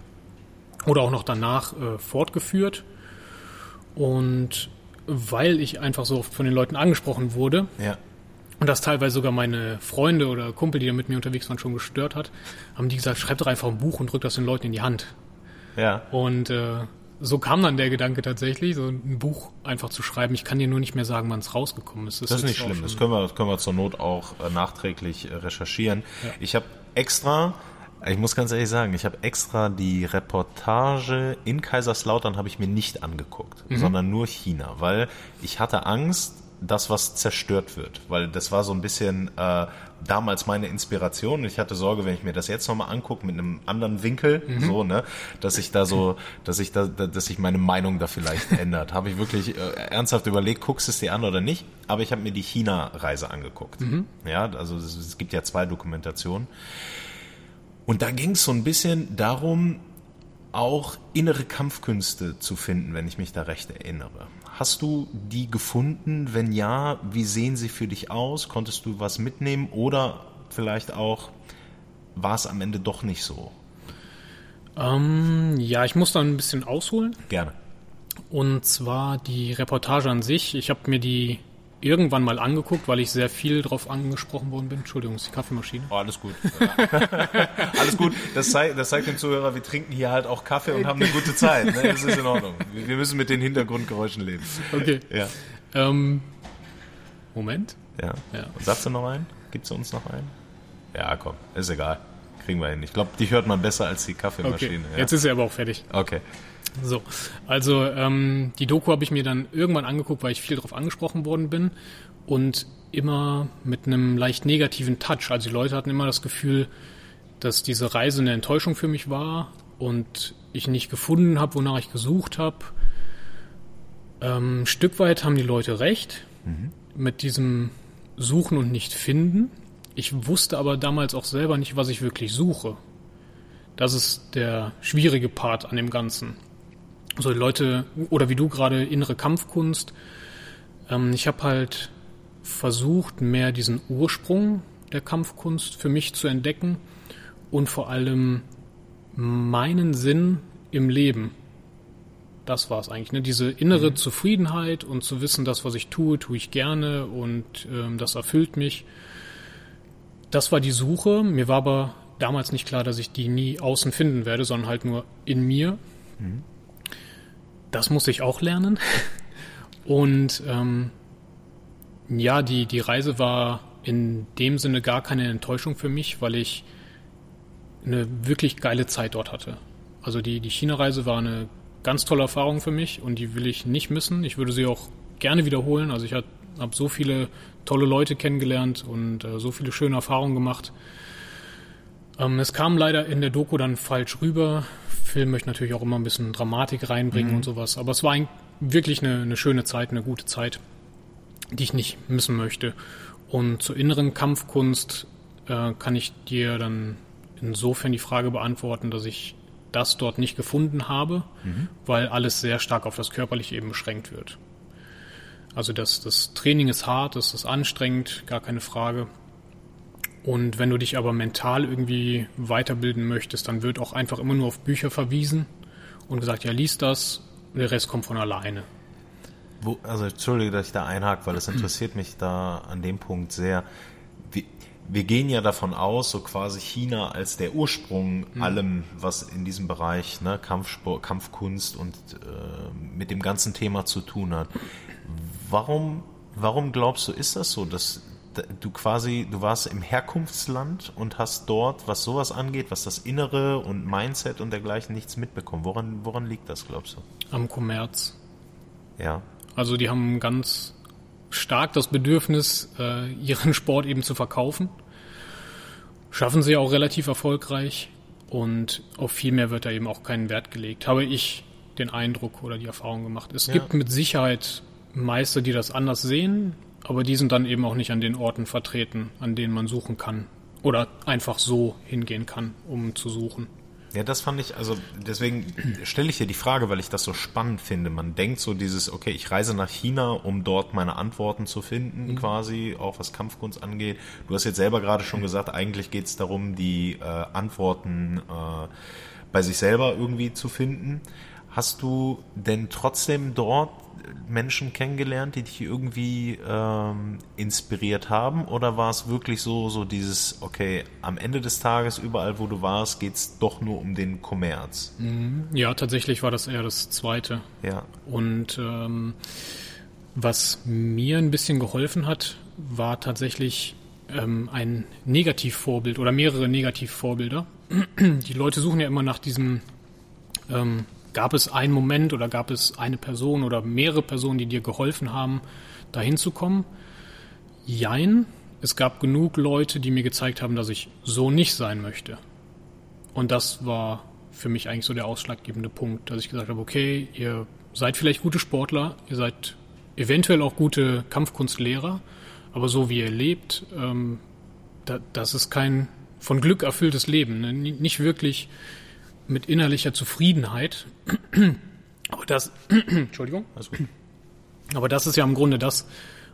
oder auch noch danach äh, fortgeführt. Und weil ich einfach so oft von den Leuten angesprochen wurde Ja. und das teilweise sogar meine Freunde oder Kumpel, die da mit mir unterwegs waren, schon gestört hat, haben die gesagt, schreib doch einfach ein Buch und drück das den Leuten in die Hand. Ja. Und äh, so kam dann der Gedanke tatsächlich, so ein Buch einfach zu schreiben. Ich kann dir nur nicht mehr sagen, wann es rausgekommen ist. Das ist nicht schlimm. Das können wir, das können wir zur Not auch äh, nachträglich äh, recherchieren. Ich habe extra, ich muss ganz ehrlich sagen, ich habe extra die Reportage in Kaiserslautern habe ich mir nicht angeguckt, sondern nur China, weil ich hatte Angst, das, was zerstört wird. Weil das war so ein bisschen äh, damals meine Inspiration. Ich hatte Sorge, wenn ich mir das jetzt nochmal angucke mit einem anderen Winkel, mhm. so, ne, dass ich da so, dass ich da, dass sich meine Meinung da vielleicht ändert. Habe ich wirklich äh, ernsthaft überlegt, guckst du es dir an oder nicht? Aber ich habe mir die China-Reise angeguckt. Mhm. Ja, also es, es gibt ja zwei Dokumentationen. Und da ging es so ein bisschen darum, auch innere Kampfkünste zu finden, wenn ich mich da recht erinnere. Hast du die gefunden? Wenn ja, wie sehen sie für dich aus? Konntest du was mitnehmen oder vielleicht auch war es am Ende doch nicht so? Ähm, ja, ich muss da ein bisschen ausholen. Gerne. Und zwar die Reportage an sich. Ich habe mir die irgendwann mal angeguckt, weil ich sehr viel drauf angesprochen worden bin. Entschuldigung, ist die Kaffeemaschine. Oh, alles gut. alles gut. Das, zeigt, das zeigt dem Zuhörer, wir trinken hier halt auch Kaffee und haben eine gute Zeit. Ne? Das ist in Ordnung. Wir müssen mit den Hintergrundgeräuschen leben. Okay. Ja. Ähm, Moment. Ja. ja. Und sagst du noch einen? Gibt's uns noch einen? Ja, komm, ist egal. Kriegen wir hin. Ich glaube, die hört man besser als die Kaffeemaschine. Okay. Ja. Jetzt ist sie aber auch fertig. Okay. So, also ähm, die Doku habe ich mir dann irgendwann angeguckt, weil ich viel darauf angesprochen worden bin und immer mit einem leicht negativen Touch. Also die Leute hatten immer das Gefühl, dass diese Reise eine Enttäuschung für mich war und ich nicht gefunden habe, wonach ich gesucht habe. Ähm, Stück weit haben die Leute recht mhm. mit diesem Suchen und nicht finden. Ich wusste aber damals auch selber nicht, was ich wirklich suche. Das ist der schwierige Part an dem Ganzen so Leute, oder wie du gerade, innere Kampfkunst. Ähm, ich habe halt versucht, mehr diesen Ursprung der Kampfkunst für mich zu entdecken und vor allem meinen Sinn im Leben. Das war es eigentlich, ne? Diese innere mhm. Zufriedenheit und zu wissen, das, was ich tue, tue ich gerne und ähm, das erfüllt mich. Das war die Suche. Mir war aber damals nicht klar, dass ich die nie außen finden werde, sondern halt nur in mir. Mhm das muss ich auch lernen. Und ähm, ja, die, die Reise war in dem Sinne gar keine Enttäuschung für mich, weil ich eine wirklich geile Zeit dort hatte. Also die, die China-Reise war eine ganz tolle Erfahrung für mich und die will ich nicht missen. Ich würde sie auch gerne wiederholen. Also ich habe hab so viele tolle Leute kennengelernt und äh, so viele schöne Erfahrungen gemacht. Ähm, es kam leider in der Doku dann falsch rüber. Film möchte natürlich auch immer ein bisschen Dramatik reinbringen mhm. und sowas. Aber es war ein, wirklich eine, eine schöne Zeit, eine gute Zeit, die ich nicht missen möchte. Und zur inneren Kampfkunst äh, kann ich dir dann insofern die Frage beantworten, dass ich das dort nicht gefunden habe, mhm. weil alles sehr stark auf das Körperliche eben beschränkt wird. Also das, das Training ist hart, das ist anstrengend, gar keine Frage. Und wenn du dich aber mental irgendwie weiterbilden möchtest, dann wird auch einfach immer nur auf Bücher verwiesen und gesagt, ja, lies das, der Rest kommt von alleine. Wo, also entschuldige, dass ich da einhake, weil es interessiert mich da an dem Punkt sehr. Wir, wir gehen ja davon aus, so quasi China als der Ursprung mhm. allem, was in diesem Bereich ne, Kampfsport, Kampfkunst und äh, mit dem ganzen Thema zu tun hat. Warum, warum glaubst du, ist das so, dass du quasi, du warst im Herkunftsland und hast dort, was sowas angeht, was das Innere und Mindset und dergleichen nichts mitbekommen. Woran, woran liegt das, glaubst du? Am Kommerz. Ja. Also die haben ganz stark das Bedürfnis, äh, ihren Sport eben zu verkaufen. Schaffen sie auch relativ erfolgreich und auf viel mehr wird da eben auch keinen Wert gelegt. Habe ich den Eindruck oder die Erfahrung gemacht. Es ja. gibt mit Sicherheit Meister, die das anders sehen, aber die sind dann eben auch nicht an den Orten vertreten, an denen man suchen kann. Oder einfach so hingehen kann, um zu suchen. Ja, das fand ich, also deswegen stelle ich dir die Frage, weil ich das so spannend finde. Man denkt so dieses, okay, ich reise nach China, um dort meine Antworten zu finden, mhm. quasi, auch was Kampfkunst angeht. Du hast jetzt selber gerade schon gesagt, eigentlich geht es darum, die äh, Antworten äh, bei sich selber irgendwie zu finden. Hast du denn trotzdem dort Menschen kennengelernt, die dich irgendwie ähm, inspiriert haben? Oder war es wirklich so, so dieses, okay, am Ende des Tages, überall wo du warst, geht es doch nur um den Kommerz? Mhm. Ja, tatsächlich war das eher das Zweite. Ja. Und ähm, was mir ein bisschen geholfen hat, war tatsächlich ähm, ein Negativvorbild oder mehrere Negativvorbilder. Die Leute suchen ja immer nach diesem ähm, gab es einen Moment oder gab es eine Person oder mehrere Personen, die dir geholfen haben, dahin zu kommen? Jein. Es gab genug Leute, die mir gezeigt haben, dass ich so nicht sein möchte. Und das war für mich eigentlich so der ausschlaggebende Punkt, dass ich gesagt habe, okay, ihr seid vielleicht gute Sportler, ihr seid eventuell auch gute Kampfkunstlehrer, aber so wie ihr lebt, ähm, da, das ist kein von Glück erfülltes Leben. Ne? Nicht wirklich mit innerlicher Zufriedenheit. Aber das, Entschuldigung. Gut. Aber das ist ja im Grunde das,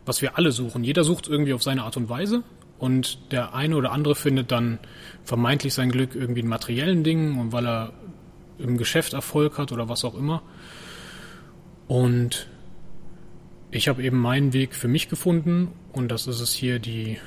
was wir alle suchen. Jeder sucht irgendwie auf seine Art und Weise und der eine oder andere findet dann vermeintlich sein Glück irgendwie in materiellen Dingen und weil er im Geschäft Erfolg hat oder was auch immer. Und ich habe eben meinen Weg für mich gefunden und das ist es hier, die,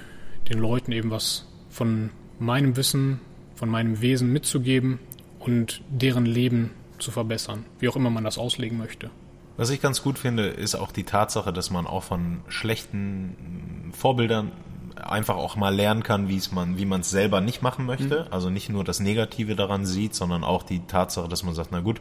den Leuten eben was von meinem Wissen, von meinem Wesen mitzugeben und deren Leben zu verbessern, wie auch immer man das auslegen möchte. Was ich ganz gut finde, ist auch die Tatsache, dass man auch von schlechten Vorbildern einfach auch mal lernen kann, wie es man, wie man es selber nicht machen möchte. Mhm. Also nicht nur das Negative daran sieht, sondern auch die Tatsache, dass man sagt, na gut,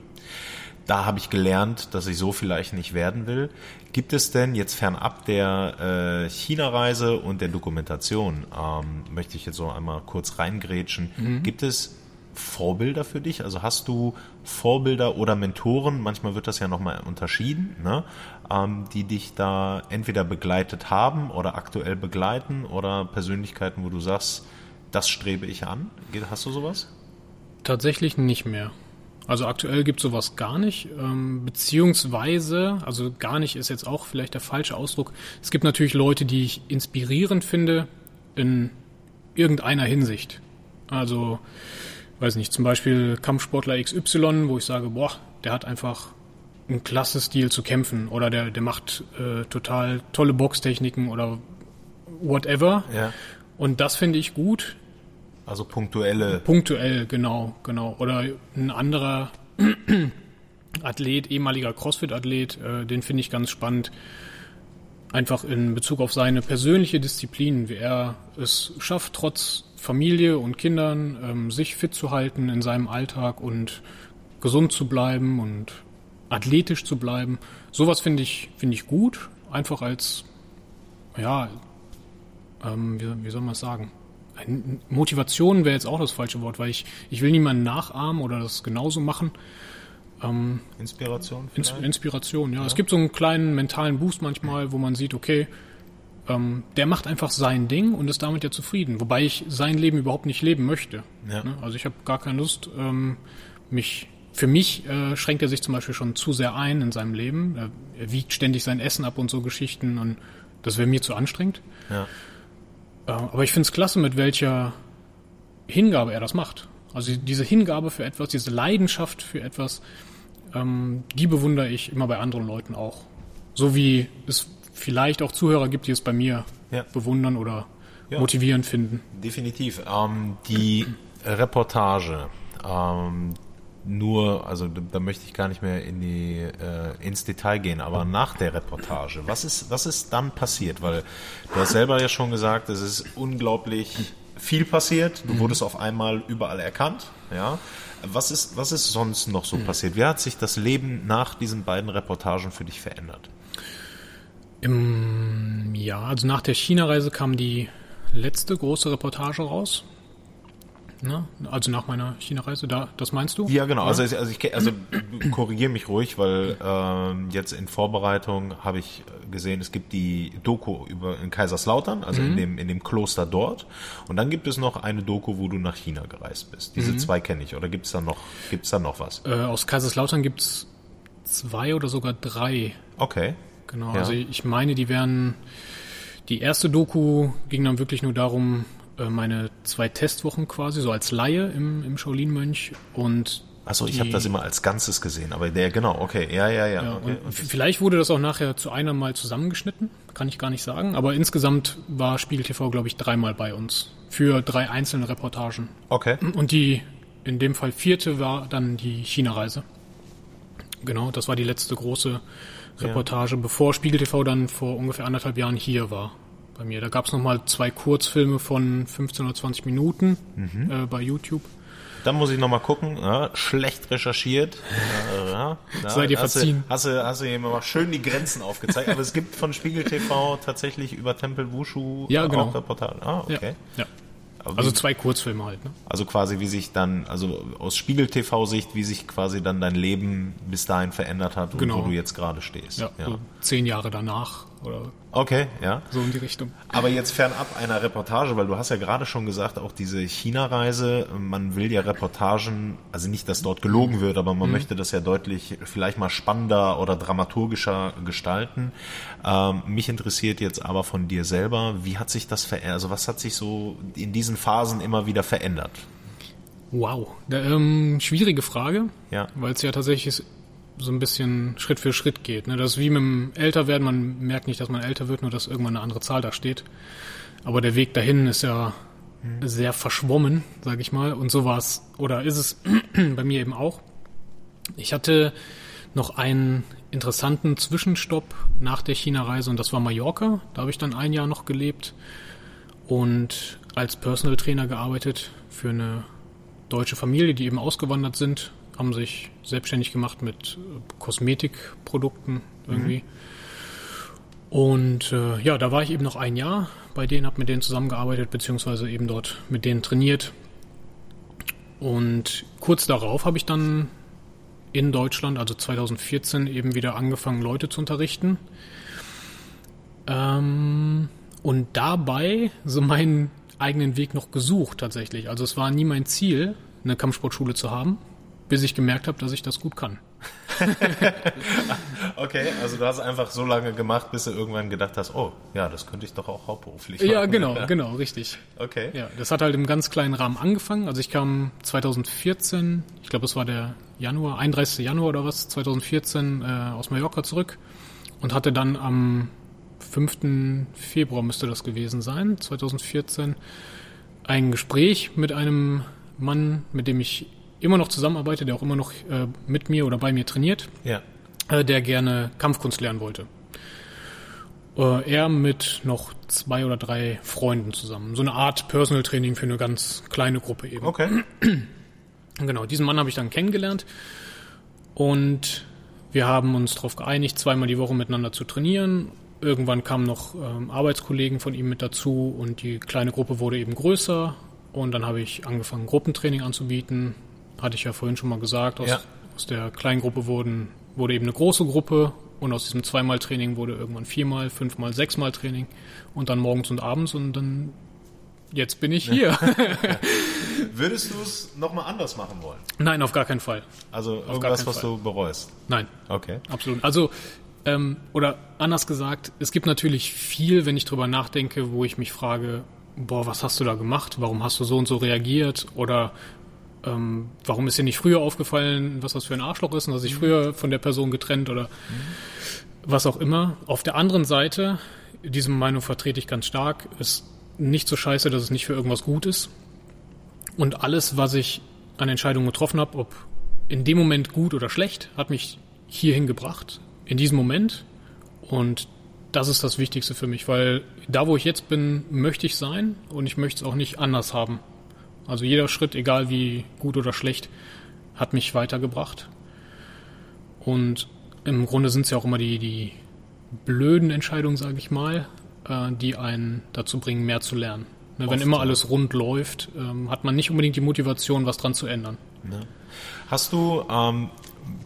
da habe ich gelernt, dass ich so vielleicht nicht werden will. Gibt es denn jetzt fernab der äh, China-Reise und der Dokumentation, ähm, möchte ich jetzt so einmal kurz reingrätschen, mhm. gibt es Vorbilder für dich? Also hast du Vorbilder oder Mentoren, manchmal wird das ja nochmal unterschieden, ne? ähm, die dich da entweder begleitet haben oder aktuell begleiten oder Persönlichkeiten, wo du sagst, das strebe ich an? Hast du sowas? Tatsächlich nicht mehr. Also aktuell gibt es sowas gar nicht, ähm, beziehungsweise, also gar nicht ist jetzt auch vielleicht der falsche Ausdruck. Es gibt natürlich Leute, die ich inspirierend finde in irgendeiner Hinsicht. Also, weiß nicht, zum Beispiel Kampfsportler XY, wo ich sage, boah, der hat einfach einen klasse Stil zu kämpfen oder der, der macht äh, total tolle Boxtechniken oder whatever. Ja. Und das finde ich gut. Also punktuelle. Punktuell, genau, genau. Oder ein anderer Athlet, ehemaliger CrossFit-Athlet, äh, den finde ich ganz spannend. Einfach in Bezug auf seine persönliche Disziplin, wie er es schafft, trotz Familie und Kindern ähm, sich fit zu halten in seinem Alltag und gesund zu bleiben und athletisch zu bleiben. Sowas finde ich, finde ich gut. Einfach als, ja, ähm, wie, wie soll man es sagen? Motivation wäre jetzt auch das falsche Wort, weil ich, ich will niemanden nachahmen oder das genauso machen. Ähm, Inspiration? Ins, Inspiration, ja. ja. Es gibt so einen kleinen mentalen Boost manchmal, wo man sieht, okay, ähm, der macht einfach sein Ding und ist damit ja zufrieden. Wobei ich sein Leben überhaupt nicht leben möchte. Ja. Ne? Also ich habe gar keine Lust, ähm, mich für mich äh, schränkt er sich zum Beispiel schon zu sehr ein in seinem Leben. Er, wiegt ständig sein Essen ab und so Geschichten und das wäre mir zu anstrengend. Ja. Aber ich finde es klasse, mit welcher Hingabe er das macht. Also diese Hingabe für etwas, diese Leidenschaft für etwas, ähm, die bewundere ich immer bei anderen Leuten auch. So wie es vielleicht auch Zuhörer gibt, die es bei mir ja. bewundern oder ja. motivierend finden. Definitiv. Ähm, die Reportage, ähm, nur, also da möchte ich gar nicht mehr in die, äh, ins Detail gehen, aber nach der Reportage, was ist, was ist dann passiert? Weil du hast selber ja schon gesagt, es ist unglaublich viel passiert. Du mhm. wurdest auf einmal überall erkannt, ja. Was ist, was ist sonst noch so mhm. passiert? Wie hat sich das Leben nach diesen beiden Reportagen für dich verändert? Im, ja, also nach der China-Reise kam die letzte große Reportage raus. Ne? Also nach meiner China-Reise, da, das meinst du? Ja, genau. Ja? Also, also ich also korrigiere mich ruhig, weil ähm, jetzt in Vorbereitung habe ich gesehen, es gibt die Doku über in Kaiserslautern, also mhm. in dem in dem Kloster dort. Und dann gibt es noch eine Doku, wo du nach China gereist bist. Diese mhm. zwei kenne ich. Oder gibt es da noch gibt's da noch was? Äh, aus Kaiserslautern gibt es zwei oder sogar drei. Okay. Genau. Ja. Also ich meine, die wären die erste Doku ging dann wirklich nur darum, äh, meine zwei Testwochen quasi, so als Laie im, im Shaolin-Mönch und Achso, ich habe das immer als Ganzes gesehen, aber der, genau, okay, ja, ja, ja. ja okay, okay. Vielleicht wurde das auch nachher zu einer Mal zusammengeschnitten, kann ich gar nicht sagen, aber insgesamt war Spiegel TV, glaube ich, dreimal bei uns für drei einzelne Reportagen. Okay. Und die, in dem Fall vierte war dann die China-Reise. Genau, das war die letzte große Reportage, ja. bevor Spiegel TV dann vor ungefähr anderthalb Jahren hier war bei mir. Da gab es nochmal zwei Kurzfilme von 15 oder 20 Minuten mhm. äh, bei YouTube. dann muss ich nochmal gucken. Ja, schlecht recherchiert. Ja, ja, Seid ihr verziehen. Hast du, hast du hier mal schön die Grenzen aufgezeigt. Aber es gibt von Spiegel TV tatsächlich über Tempel Wushu ja, genau. auch Reportagen. Ah, okay. Ja. Also zwei Kurzfilme halt. Ne? Also quasi wie sich dann, also aus Spiegel TV-Sicht, wie sich quasi dann dein Leben bis dahin verändert hat und genau. wo du jetzt gerade stehst. Ja, ja. So zehn Jahre danach oder okay, ja. So in die Richtung. Aber jetzt fernab einer Reportage, weil du hast ja gerade schon gesagt, auch diese China-Reise, man will ja Reportagen, also nicht, dass dort gelogen wird, aber man mhm. möchte das ja deutlich vielleicht mal spannender oder dramaturgischer gestalten. Ähm, mich interessiert jetzt aber von dir selber, wie hat sich das verändert? Also was hat sich so in diesen Phasen immer wieder verändert? Wow, ähm, schwierige Frage, ja. weil es ja tatsächlich so ein bisschen Schritt für Schritt geht. Ne? Das ist wie mit dem Älterwerden, man merkt nicht, dass man älter wird, nur dass irgendwann eine andere Zahl da steht. Aber der Weg dahin ist ja mhm. sehr verschwommen, sage ich mal. Und so war es, oder ist es bei mir eben auch. Ich hatte noch einen interessanten Zwischenstopp nach der China-Reise und das war Mallorca. Da habe ich dann ein Jahr noch gelebt und als Personal Trainer gearbeitet für eine deutsche Familie, die eben ausgewandert sind haben sich selbstständig gemacht mit äh, Kosmetikprodukten irgendwie. Mhm. Und äh, ja, da war ich eben noch ein Jahr bei denen, habe mit denen zusammengearbeitet, beziehungsweise eben dort mit denen trainiert. Und kurz darauf habe ich dann in Deutschland, also 2014, eben wieder angefangen, Leute zu unterrichten. Ähm, und dabei so meinen eigenen Weg noch gesucht tatsächlich. Also es war nie mein Ziel, eine Kampfsportschule zu haben bis ich gemerkt habe, dass ich das gut kann. okay, also du hast einfach so lange gemacht, bis du irgendwann gedacht hast, oh, ja, das könnte ich doch auch hauptberuflich machen. Ja, genau, genau, richtig. Okay. Ja, das hat halt im ganz kleinen Rahmen angefangen. Also ich kam 2014, ich glaube, es war der Januar, 31. Januar oder was, 2014 äh, aus Mallorca zurück und hatte dann am 5. Februar müsste das gewesen sein, 2014, ein Gespräch mit einem Mann, mit dem ich immer noch zusammenarbeitet, der auch immer noch äh, mit mir oder bei mir trainiert, ja. äh, der gerne Kampfkunst lernen wollte. Äh, er mit noch zwei oder drei Freunden zusammen. So eine Art Personal Training für eine ganz kleine Gruppe eben. Okay. Genau, diesen Mann habe ich dann kennengelernt und wir haben uns darauf geeinigt, zweimal die Woche miteinander zu trainieren. Irgendwann kamen noch ähm, Arbeitskollegen von ihm mit dazu und die kleine Gruppe wurde eben größer. Und dann habe ich angefangen, Gruppentraining anzubieten, hatte ich ja vorhin schon mal gesagt, aus, ja. aus der kleinen Gruppe wurden, wurde eben eine große Gruppe und aus diesem zweimal Training wurde irgendwann viermal, fünfmal, sechsmal Training und dann morgens und abends und dann jetzt bin ich hier. Würdest du es nochmal anders machen wollen? Nein, auf gar keinen Fall. Also auf irgendwas, was Fall. du bereust? Nein. Okay. Absolut. Also, ähm, oder anders gesagt, es gibt natürlich viel, wenn ich drüber nachdenke, wo ich mich frage, boah, was hast du da gemacht? Warum hast du so und so reagiert? Oder ähm, warum ist dir nicht früher aufgefallen, was das für ein Arschloch ist und dass ich mhm. früher von der Person getrennt oder mhm. was auch immer. Auf der anderen Seite, diese Meinung vertrete ich ganz stark, ist nicht so scheiße, dass es nicht für irgendwas gut ist. Und alles, was ich an Entscheidungen getroffen habe, ob in dem Moment gut oder schlecht, hat mich hierhin gebracht, in diesem Moment. Und das ist das Wichtigste für mich, weil da, wo ich jetzt bin, möchte ich sein und ich möchte es auch nicht anders haben. Also jeder Schritt, egal wie gut oder schlecht, hat mich weitergebracht. Und im Grunde sind es ja auch immer die, die blöden Entscheidungen, sage ich mal, äh, die einen dazu bringen, mehr zu lernen. Ne, wenn immer alles rund läuft, ähm, hat man nicht unbedingt die Motivation, was dran zu ändern. Ja. Hast du, ähm,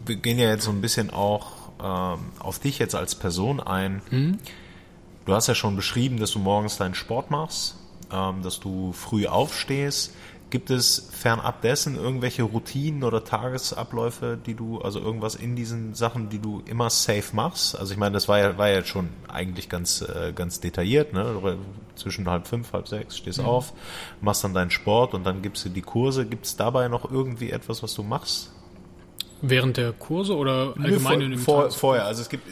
wir gehen ja jetzt so ein bisschen auch ähm, auf dich jetzt als Person ein. Mhm. Du hast ja schon beschrieben, dass du morgens deinen Sport machst, dass du früh aufstehst. Gibt es fernab dessen irgendwelche Routinen oder Tagesabläufe, die du, also irgendwas in diesen Sachen, die du immer safe machst? Also ich meine, das war ja, war ja schon eigentlich ganz, äh, ganz detailliert, ne? Zwischen halb fünf, halb sechs stehst mhm. auf, machst dann deinen Sport und dann gibst du die Kurse. Gibt es dabei noch irgendwie etwas, was du machst? Während der Kurse oder allgemein vor, vor, Vorher, also es gibt,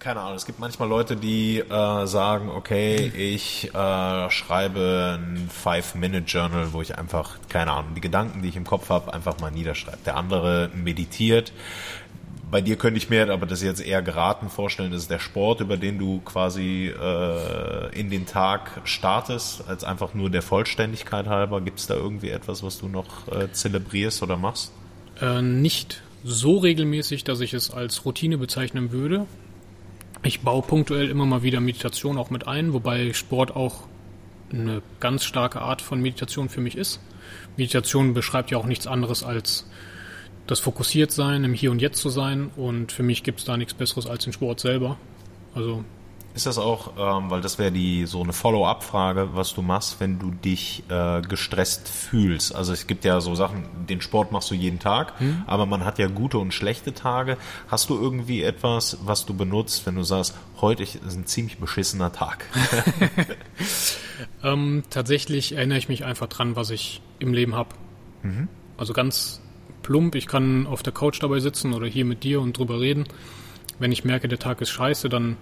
keine Ahnung, es gibt manchmal Leute, die äh, sagen, okay, ich äh, schreibe ein Five-Minute-Journal, wo ich einfach, keine Ahnung, die Gedanken, die ich im Kopf habe, einfach mal niederschreibe. Der andere meditiert. bei dir könnte ich mir, aber das jetzt eher geraten vorstellen, das ist der Sport, über den du quasi äh, in den Tag startest, als einfach nur der Vollständigkeit halber. Gibt es da irgendwie etwas, was du noch äh, zelebrierst oder machst? Äh, nicht so regelmäßig, dass ich es als Routine bezeichnen würde. Ich baue punktuell immer mal wieder Meditation auch mit ein, wobei Sport auch eine ganz starke Art von Meditation für mich ist. Meditation beschreibt ja auch nichts anderes als das Fokussiertsein, im Hier und Jetzt zu sein. Und für mich gibt es da nichts Besseres als den Sport selber. Also ist das auch, ähm, weil das wäre die so eine Follow-up-Frage, was du machst, wenn du dich äh, gestresst fühlst? Also es gibt ja so Sachen, den Sport machst du jeden Tag, hm. aber man hat ja gute und schlechte Tage. Hast du irgendwie etwas, was du benutzt, wenn du sagst, heute ist ein ziemlich beschissener Tag? ähm, tatsächlich erinnere ich mich einfach dran, was ich im Leben habe. Mhm. Also ganz plump, ich kann auf der Couch dabei sitzen oder hier mit dir und drüber reden. Wenn ich merke, der Tag ist scheiße, dann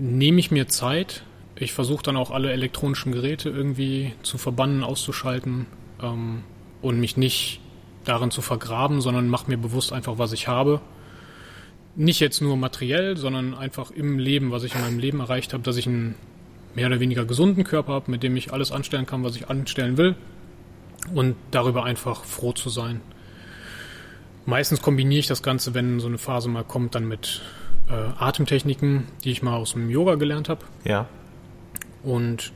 nehme ich mir Zeit. Ich versuche dann auch alle elektronischen Geräte irgendwie zu verbannen, auszuschalten ähm, und mich nicht darin zu vergraben, sondern mache mir bewusst einfach, was ich habe. Nicht jetzt nur materiell, sondern einfach im Leben, was ich in meinem Leben erreicht habe, dass ich einen mehr oder weniger gesunden Körper habe, mit dem ich alles anstellen kann, was ich anstellen will. Und darüber einfach froh zu sein. Meistens kombiniere ich das Ganze, wenn so eine Phase mal kommt, dann mit äh, Atemtechniken, die ich mal aus dem Yoga gelernt habe. Ja. Und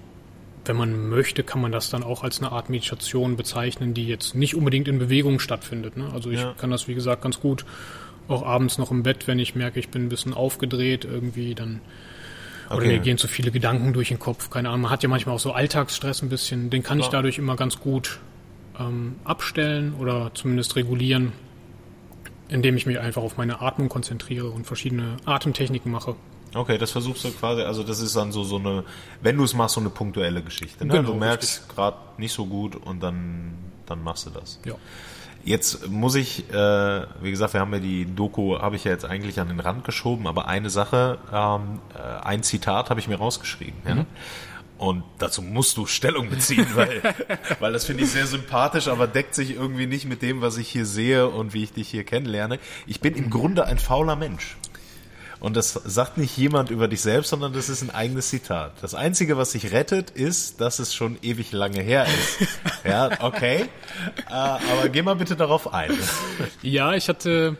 wenn man möchte, kann man das dann auch als eine Art Meditation bezeichnen, die jetzt nicht unbedingt in Bewegung stattfindet. Ne? Also ich ja. kann das, wie gesagt, ganz gut auch abends noch im Bett, wenn ich merke, ich bin ein bisschen aufgedreht irgendwie, dann okay. oder mir gehen zu viele Gedanken durch den Kopf. Keine Ahnung, man hat ja manchmal auch so Alltagsstress ein bisschen. Den kann ich dadurch immer ganz gut ähm, abstellen oder zumindest regulieren indem ich mich einfach auf meine Atmung konzentriere und verschiedene Atemtechniken mache. Okay, das versuchst du quasi, also das ist dann so, so eine, wenn du es machst, so eine punktuelle Geschichte. Ne? Genau, du merkst gerade nicht so gut und dann, dann machst du das. Ja. Jetzt muss ich, äh, wie gesagt, wir haben ja die Doku, habe ich ja jetzt eigentlich an den Rand geschoben, aber eine Sache, ähm, äh, ein Zitat habe ich mir rausgeschrieben. Mhm. Ja? Und dazu musst du Stellung beziehen, weil, weil das finde ich sehr sympathisch, aber deckt sich irgendwie nicht mit dem, was ich hier sehe und wie ich dich hier kennenlerne. Ich bin im Grunde ein fauler Mensch. Und das sagt nicht jemand über dich selbst, sondern das ist ein eigenes Zitat. Das Einzige, was sich rettet, ist, dass es schon ewig lange her ist. Ja, okay. Äh, aber geh mal bitte darauf ein. Ja, ich hatte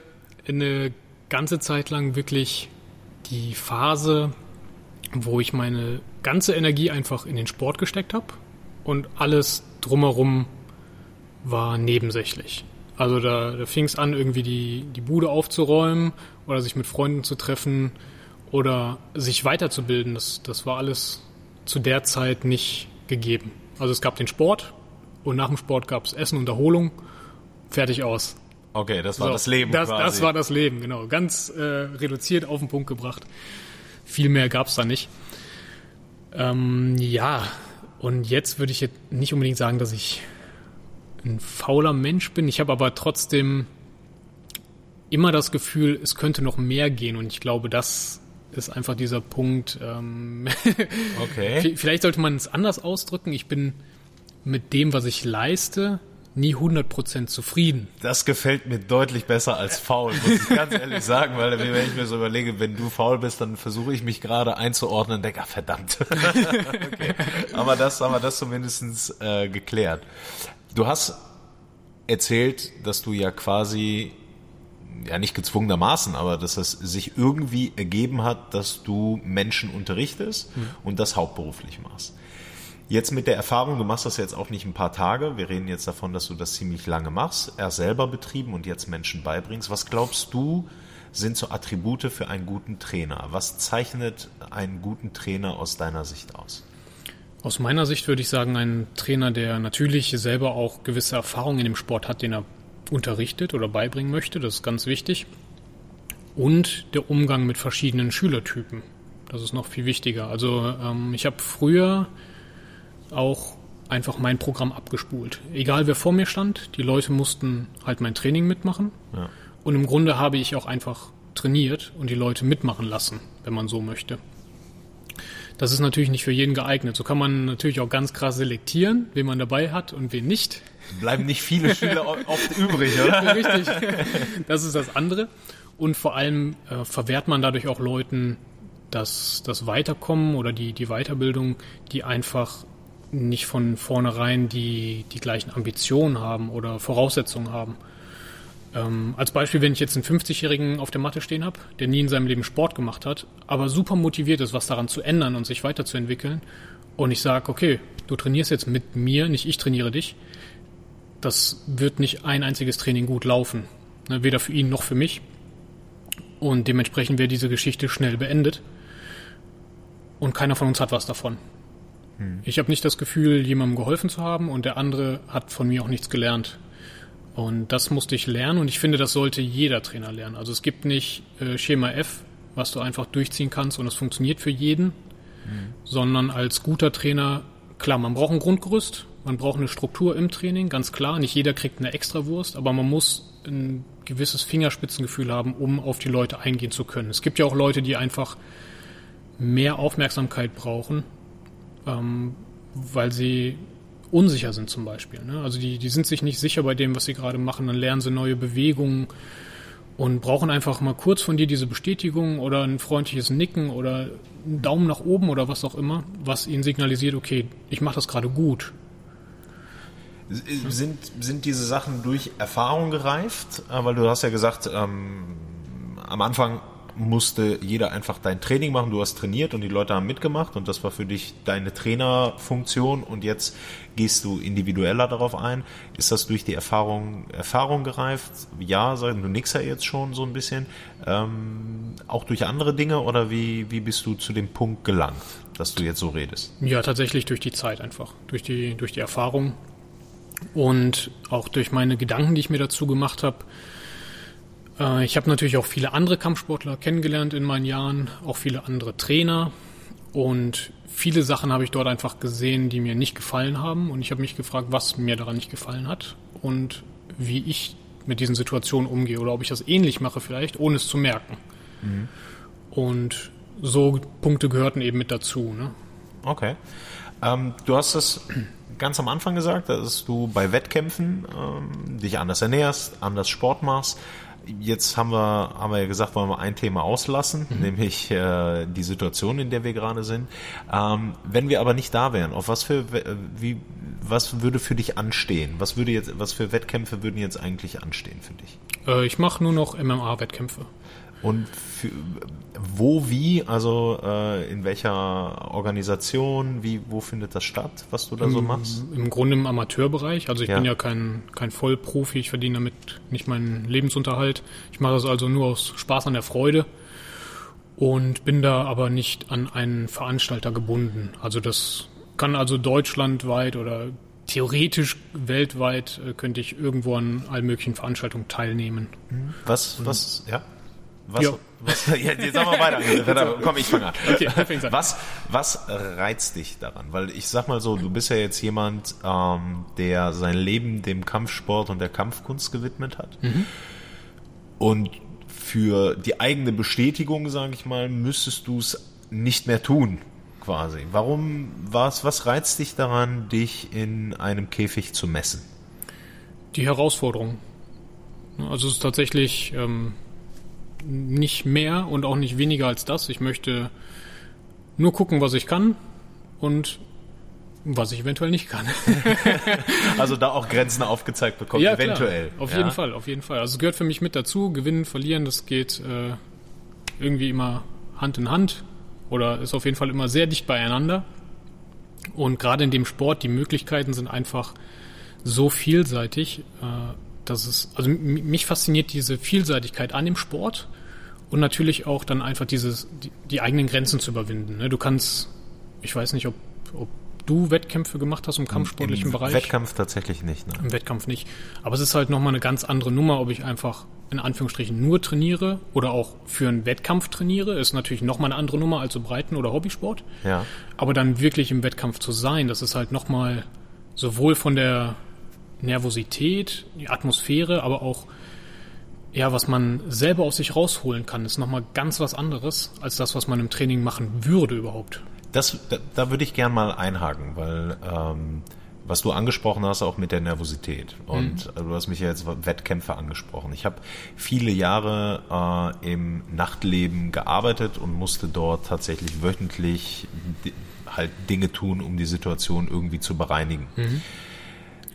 eine ganze Zeit lang wirklich die Phase, wo ich meine ganze Energie einfach in den Sport gesteckt habe und alles drumherum war nebensächlich. Also da, da fing es an, irgendwie die, die Bude aufzuräumen oder sich mit Freunden zu treffen oder sich weiterzubilden. Das, das war alles zu der Zeit nicht gegeben. Also es gab den Sport und nach dem Sport gab es Essen und Erholung. Fertig aus. Okay, das war so, das Leben. Das, quasi. das war das Leben, genau. Ganz äh, reduziert auf den Punkt gebracht. Viel mehr gab es da nicht. Ähm, ja, und jetzt würde ich jetzt nicht unbedingt sagen, dass ich ein fauler Mensch bin. Ich habe aber trotzdem immer das Gefühl, es könnte noch mehr gehen. Und ich glaube, das ist einfach dieser Punkt. Ähm, okay. Vielleicht sollte man es anders ausdrücken. Ich bin mit dem, was ich leiste, nie 100% zufrieden. Das gefällt mir deutlich besser als faul, muss ich ganz ehrlich sagen, weil wenn ich mir so überlege, wenn du faul bist, dann versuche ich mich gerade einzuordnen und denke, ah, verdammt. okay. Aber das haben wir das zumindest äh, geklärt. Du hast erzählt, dass du ja quasi ja nicht gezwungenermaßen, aber dass es sich irgendwie ergeben hat, dass du Menschen unterrichtest mhm. und das hauptberuflich machst. Jetzt mit der Erfahrung, du machst das jetzt auch nicht ein paar Tage, wir reden jetzt davon, dass du das ziemlich lange machst, erst selber betrieben und jetzt Menschen beibringst. Was glaubst du, sind so Attribute für einen guten Trainer? Was zeichnet einen guten Trainer aus deiner Sicht aus? Aus meiner Sicht würde ich sagen, ein Trainer, der natürlich selber auch gewisse Erfahrungen in dem Sport hat, den er unterrichtet oder beibringen möchte, das ist ganz wichtig. Und der Umgang mit verschiedenen Schülertypen, das ist noch viel wichtiger. Also ähm, ich habe früher auch einfach mein Programm abgespult. Egal wer vor mir stand, die Leute mussten halt mein Training mitmachen. Ja. Und im Grunde habe ich auch einfach trainiert und die Leute mitmachen lassen, wenn man so möchte. Das ist natürlich nicht für jeden geeignet. So kann man natürlich auch ganz krass selektieren, wen man dabei hat und wen nicht. Bleiben nicht viele Schüler oft übrig, oder? Richtig. Das ist das andere. Und vor allem äh, verwehrt man dadurch auch Leuten das, das Weiterkommen oder die, die Weiterbildung, die einfach nicht von vornherein die, die gleichen Ambitionen haben oder Voraussetzungen haben. Ähm, als Beispiel, wenn ich jetzt einen 50-Jährigen auf der Matte stehen habe, der nie in seinem Leben Sport gemacht hat, aber super motiviert ist, was daran zu ändern und sich weiterzuentwickeln, und ich sage, okay, du trainierst jetzt mit mir, nicht ich trainiere dich, das wird nicht ein einziges Training gut laufen. Ne, weder für ihn noch für mich. Und dementsprechend wäre diese Geschichte schnell beendet. Und keiner von uns hat was davon. Hm. Ich habe nicht das Gefühl, jemandem geholfen zu haben und der andere hat von mir auch nichts gelernt. Und das musste ich lernen und ich finde, das sollte jeder Trainer lernen. Also es gibt nicht äh, Schema F, was du einfach durchziehen kannst und es funktioniert für jeden, mhm. sondern als guter Trainer, klar, man braucht ein Grundgerüst, man braucht eine Struktur im Training, ganz klar. Nicht jeder kriegt eine Extrawurst, aber man muss ein gewisses Fingerspitzengefühl haben, um auf die Leute eingehen zu können. Es gibt ja auch Leute, die einfach mehr Aufmerksamkeit brauchen, ähm, weil sie unsicher sind zum Beispiel. Ne? Also die, die sind sich nicht sicher bei dem, was sie gerade machen, dann lernen sie neue Bewegungen und brauchen einfach mal kurz von dir diese Bestätigung oder ein freundliches Nicken oder einen Daumen nach oben oder was auch immer, was ihnen signalisiert, okay, ich mache das gerade gut. Sind, sind diese Sachen durch Erfahrung gereift? Äh, weil du hast ja gesagt, ähm, am Anfang musste jeder einfach dein Training machen. Du hast trainiert und die Leute haben mitgemacht und das war für dich deine Trainerfunktion und jetzt gehst du individueller darauf ein. Ist das durch die Erfahrung, Erfahrung gereift? Ja, sagen du nix ja jetzt schon so ein bisschen. Ähm, auch durch andere Dinge oder wie, wie bist du zu dem Punkt gelangt, dass du jetzt so redest? Ja, tatsächlich durch die Zeit einfach. Durch die, durch die Erfahrung und auch durch meine Gedanken, die ich mir dazu gemacht habe äh, ich habe natürlich auch viele andere Kampfsportler kennengelernt in meinen Jahren, auch viele andere Trainer. Und viele Sachen habe ich dort einfach gesehen, die mir nicht gefallen haben. Und ich habe mich gefragt, was mir daran nicht gefallen hat und wie ich mit diesen Situationen umgehe oder ob ich das ähnlich mache vielleicht, ohne es zu merken. Mhm. Und so Punkte gehörten eben mit dazu. Ne? Okay. Ähm, du hast es ganz am Anfang gesagt, dass du bei Wettkämpfen ähm, dich anders ernährst, anders Sport machst. Jetzt haben wir, haben wir ja gesagt, wollen wir ein Thema auslassen, mhm. nämlich äh, die Situation, in der wir gerade sind. Ähm, wenn wir aber nicht da wären, auf was für wie was würde für dich anstehen? Was würde jetzt, was für Wettkämpfe würden jetzt eigentlich anstehen für dich? Äh, ich mache nur noch MMA-Wettkämpfe. Und für, wo, wie, also äh, in welcher Organisation, wie, wo findet das statt, was du da so machst? Im Grunde im Amateurbereich. Also ich ja. bin ja kein, kein Vollprofi, ich verdiene damit nicht meinen Lebensunterhalt. Ich mache das also nur aus Spaß an der Freude und bin da aber nicht an einen Veranstalter gebunden. Also das kann also deutschlandweit oder theoretisch weltweit äh, könnte ich irgendwo an allen möglichen Veranstaltungen teilnehmen. Was, was, ja? Was, was, jetzt sagen wir weiter. Komm, ich fange an. Okay, was, was reizt dich daran? Weil ich sag mal so, du bist ja jetzt jemand, ähm, der sein Leben dem Kampfsport und der Kampfkunst gewidmet hat. Mhm. Und für die eigene Bestätigung, sage ich mal, müsstest du es nicht mehr tun, quasi. Warum, was, was reizt dich daran, dich in einem Käfig zu messen? Die Herausforderung. Also es ist tatsächlich, ähm, nicht mehr und auch nicht weniger als das. Ich möchte nur gucken, was ich kann und was ich eventuell nicht kann. also da auch Grenzen aufgezeigt bekommen, ja, eventuell. Klar. Auf ja. jeden Fall, auf jeden Fall. Also es gehört für mich mit dazu. Gewinnen, verlieren, das geht äh, irgendwie immer Hand in Hand oder ist auf jeden Fall immer sehr dicht beieinander. Und gerade in dem Sport, die Möglichkeiten sind einfach so vielseitig. Äh, dass es, also mich fasziniert diese Vielseitigkeit an dem Sport und natürlich auch dann einfach dieses, die, die eigenen Grenzen zu überwinden. Ne? Du kannst, ich weiß nicht, ob, ob du Wettkämpfe gemacht hast im kampfsportlichen Im Bereich. Im Wettkampf tatsächlich nicht. Ne? Im Wettkampf nicht. Aber es ist halt nochmal eine ganz andere Nummer, ob ich einfach in Anführungsstrichen nur trainiere oder auch für einen Wettkampf trainiere, ist natürlich nochmal eine andere Nummer als so Breiten- oder Hobbysport. Ja. Aber dann wirklich im Wettkampf zu sein, das ist halt nochmal sowohl von der Nervosität, die Atmosphäre, aber auch ja, was man selber aus sich rausholen kann, ist nochmal ganz was anderes als das, was man im Training machen würde überhaupt. Das, da, da würde ich gern mal einhaken, weil ähm, was du angesprochen hast, auch mit der Nervosität. Und mhm. du hast mich ja jetzt Wettkämpfe angesprochen. Ich habe viele Jahre äh, im Nachtleben gearbeitet und musste dort tatsächlich wöchentlich halt Dinge tun, um die Situation irgendwie zu bereinigen. Mhm.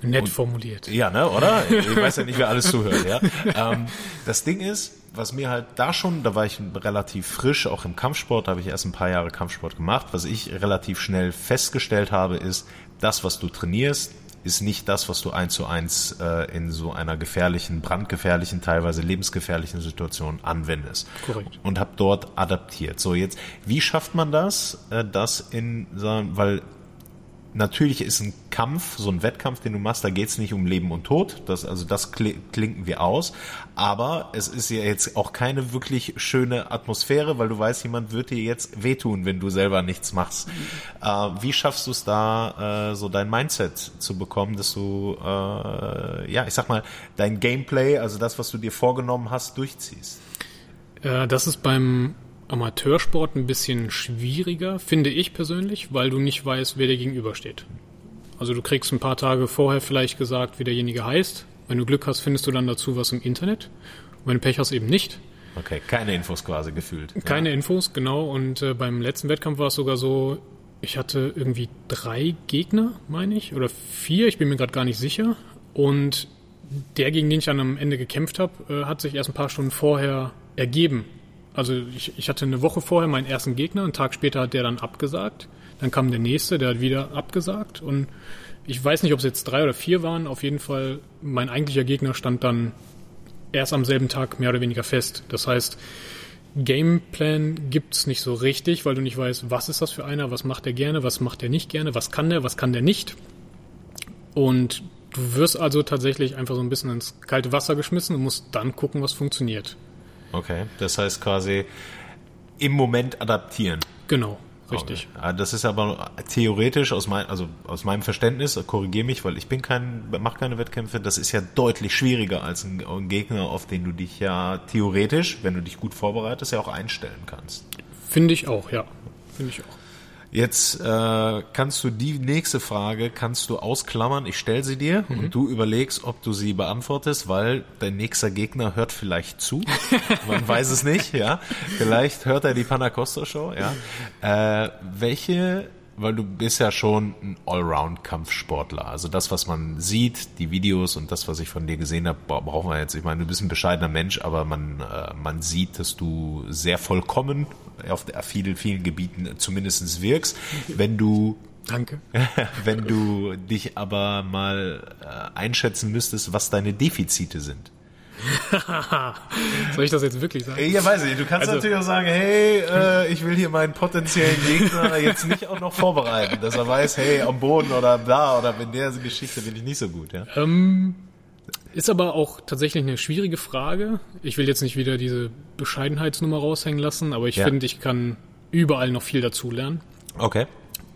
Nett und, formuliert. Ja, ne, oder? Ich weiß ja nicht, wer alles zuhört, ja. ähm, das Ding ist, was mir halt da schon, da war ich relativ frisch, auch im Kampfsport, da habe ich erst ein paar Jahre Kampfsport gemacht. Was ich relativ schnell festgestellt habe, ist, das, was du trainierst, ist nicht das, was du eins zu eins äh, in so einer gefährlichen, brandgefährlichen, teilweise lebensgefährlichen Situation anwendest. Korrekt. Und habe dort adaptiert. So jetzt, wie schafft man das, äh, das in, weil natürlich ist ein Kampf, so ein Wettkampf, den du machst, da geht es nicht um Leben und Tod. Das, also das klinken wir aus. Aber es ist ja jetzt auch keine wirklich schöne Atmosphäre, weil du weißt, jemand wird dir jetzt wehtun, wenn du selber nichts machst. Äh, wie schaffst du es da, äh, so dein Mindset zu bekommen, dass du, äh, ja, ich sag mal, dein Gameplay, also das, was du dir vorgenommen hast, durchziehst? Äh, das ist beim Amateursport ein bisschen schwieriger, finde ich persönlich, weil du nicht weißt, wer dir gegenübersteht. Also du kriegst ein paar Tage vorher vielleicht gesagt, wie derjenige heißt. Wenn du Glück hast, findest du dann dazu was im Internet. Und wenn du Pech hast, eben nicht. Okay, keine Infos quasi gefühlt. Keine ja. Infos, genau. Und äh, beim letzten Wettkampf war es sogar so, ich hatte irgendwie drei Gegner, meine ich, oder vier, ich bin mir gerade gar nicht sicher. Und der, gegen den ich dann am Ende gekämpft habe, äh, hat sich erst ein paar Stunden vorher ergeben. Also ich, ich hatte eine Woche vorher meinen ersten Gegner, einen Tag später hat der dann abgesagt. Dann kam der nächste, der hat wieder abgesagt. Und ich weiß nicht, ob es jetzt drei oder vier waren. Auf jeden Fall, mein eigentlicher Gegner stand dann erst am selben Tag mehr oder weniger fest. Das heißt, Gameplan gibt's nicht so richtig, weil du nicht weißt, was ist das für einer, was macht er gerne, was macht er nicht gerne, was kann der, was kann der nicht. Und du wirst also tatsächlich einfach so ein bisschen ins kalte Wasser geschmissen und musst dann gucken, was funktioniert. Okay, das heißt quasi im Moment adaptieren. Genau, richtig. Okay. Ah, das ist aber theoretisch aus, mein, also aus meinem Verständnis, korrigiere mich, weil ich bin kein, mache keine Wettkämpfe, das ist ja deutlich schwieriger als ein, ein Gegner, auf den du dich ja theoretisch, wenn du dich gut vorbereitest, ja auch einstellen kannst. Finde ich auch, ja. Finde ich auch. Jetzt äh, kannst du die nächste Frage kannst du ausklammern. Ich stelle sie dir mhm. und du überlegst, ob du sie beantwortest, weil dein nächster Gegner hört vielleicht zu. Man weiß es nicht, ja. Vielleicht hört er die Panacosta Show, ja. Äh, welche weil du bist ja schon ein Allround-Kampfsportler. Also das, was man sieht, die Videos und das, was ich von dir gesehen habe, brauchen wir jetzt. Ich meine, du bist ein bescheidener Mensch, aber man, äh, man sieht, dass du sehr vollkommen auf vielen, vielen Gebieten zumindest wirkst. Wenn du Danke. wenn du dich aber mal äh, einschätzen müsstest, was deine Defizite sind. Soll ich das jetzt wirklich sagen? Ja, weiß ich. Du kannst also, natürlich auch sagen, hey, äh, ich will hier meinen potenziellen Gegner jetzt nicht auch noch vorbereiten, dass er weiß, hey, am Boden oder da oder in der Geschichte bin ich nicht so gut. Ja? Ähm, ist aber auch tatsächlich eine schwierige Frage. Ich will jetzt nicht wieder diese Bescheidenheitsnummer raushängen lassen, aber ich ja. finde, ich kann überall noch viel dazulernen. Okay.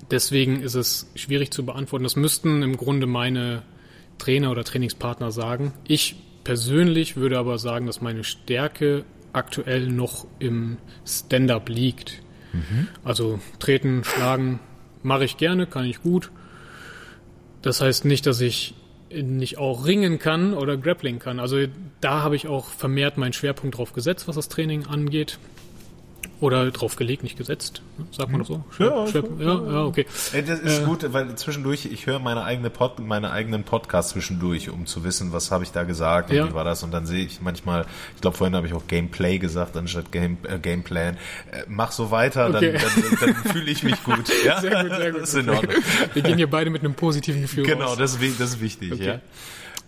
Deswegen ist es schwierig zu beantworten. Das müssten im Grunde meine Trainer oder Trainingspartner sagen. Ich persönlich würde aber sagen, dass meine Stärke aktuell noch im Stand-up liegt. Mhm. Also treten, schlagen mache ich gerne, kann ich gut. Das heißt nicht, dass ich nicht auch ringen kann oder grappling kann. Also da habe ich auch vermehrt meinen Schwerpunkt drauf gesetzt, was das Training angeht. Oder drauf gelegt, nicht gesetzt. Ne? Sagt man doch so? Ja, schwer, ja, ja, okay. Das ist äh, gut, weil zwischendurch, ich höre meine eigene Pod, meine eigenen Podcasts zwischendurch, um zu wissen, was habe ich da gesagt und ja. wie war das. Und dann sehe ich manchmal, ich glaube vorhin habe ich auch Gameplay gesagt anstatt Game, äh, Gameplan. Äh, mach so weiter, okay. dann, dann, dann fühle ich mich gut. Ja? Sehr gut, sehr gut. Das ist in Ordnung. Wir gehen hier beide mit einem positiven Gefühl Genau, das, ist, das ist wichtig. Okay.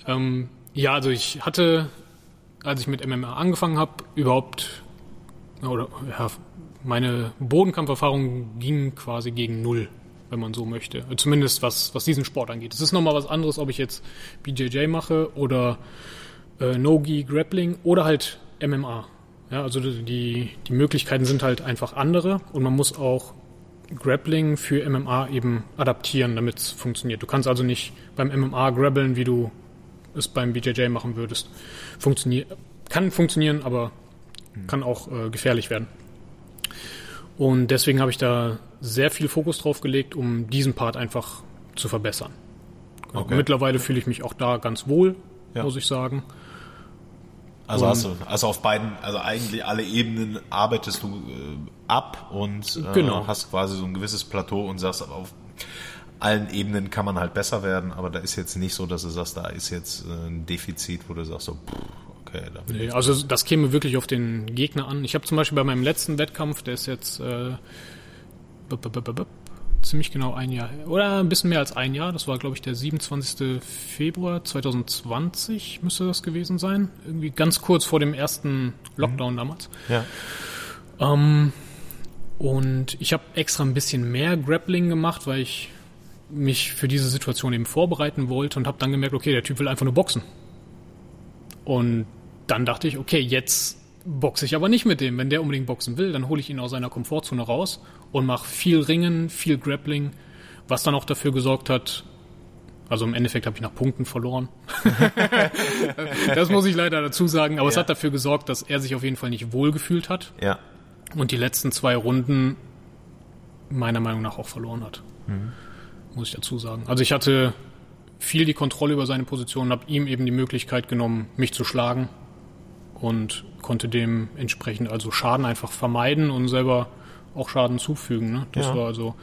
Ja. Ähm, ja, also ich hatte, als ich mit MMA angefangen habe, überhaupt oder ja, meine Bodenkampferfahrung ging quasi gegen null, wenn man so möchte. Zumindest was, was diesen Sport angeht. Es ist nochmal was anderes, ob ich jetzt BJJ mache oder äh, No-Gi Grappling oder halt MMA. Ja, also die, die Möglichkeiten sind halt einfach andere und man muss auch Grappling für MMA eben adaptieren, damit es funktioniert. Du kannst also nicht beim MMA grappeln, wie du es beim BJJ machen würdest. Funktioniert, kann funktionieren, aber kann auch äh, gefährlich werden. Und deswegen habe ich da sehr viel Fokus drauf gelegt, um diesen Part einfach zu verbessern. Okay. Mittlerweile fühle ich mich auch da ganz wohl, ja. muss ich sagen. Also hast du, also auf beiden, also eigentlich alle Ebenen arbeitest du äh, ab und äh, genau. hast quasi so ein gewisses Plateau und sagst, auf allen Ebenen kann man halt besser werden, aber da ist jetzt nicht so, dass du sagst, da ist jetzt äh, ein Defizit, wo du sagst, so, pff, okay. Da nee, also das käme wirklich auf den Gegner an. Ich habe zum Beispiel bei meinem letzten Wettkampf, der ist jetzt äh, ziemlich genau ein Jahr oder ein bisschen mehr als ein Jahr. Das war, glaube ich, der 27. Februar 2020 müsste das gewesen sein. Irgendwie ganz kurz vor dem ersten Lockdown mhm. damals. Ja. Ähm, und ich habe extra ein bisschen mehr Grappling gemacht, weil ich mich für diese Situation eben vorbereiten wollte und habe dann gemerkt, okay, der Typ will einfach nur boxen. Und dann dachte ich, okay, jetzt boxe ich aber nicht mit dem. Wenn der unbedingt boxen will, dann hole ich ihn aus seiner Komfortzone raus und mache viel Ringen, viel Grappling, was dann auch dafür gesorgt hat, also im Endeffekt habe ich nach Punkten verloren. das muss ich leider dazu sagen, aber ja. es hat dafür gesorgt, dass er sich auf jeden Fall nicht wohlgefühlt hat. Ja. Und die letzten zwei Runden meiner Meinung nach auch verloren hat. Mhm. Muss ich dazu sagen. Also ich hatte viel die Kontrolle über seine Position, habe ihm eben die Möglichkeit genommen, mich zu schlagen und konnte dementsprechend also Schaden einfach vermeiden und selber auch Schaden zufügen. Ne? Das ja. war also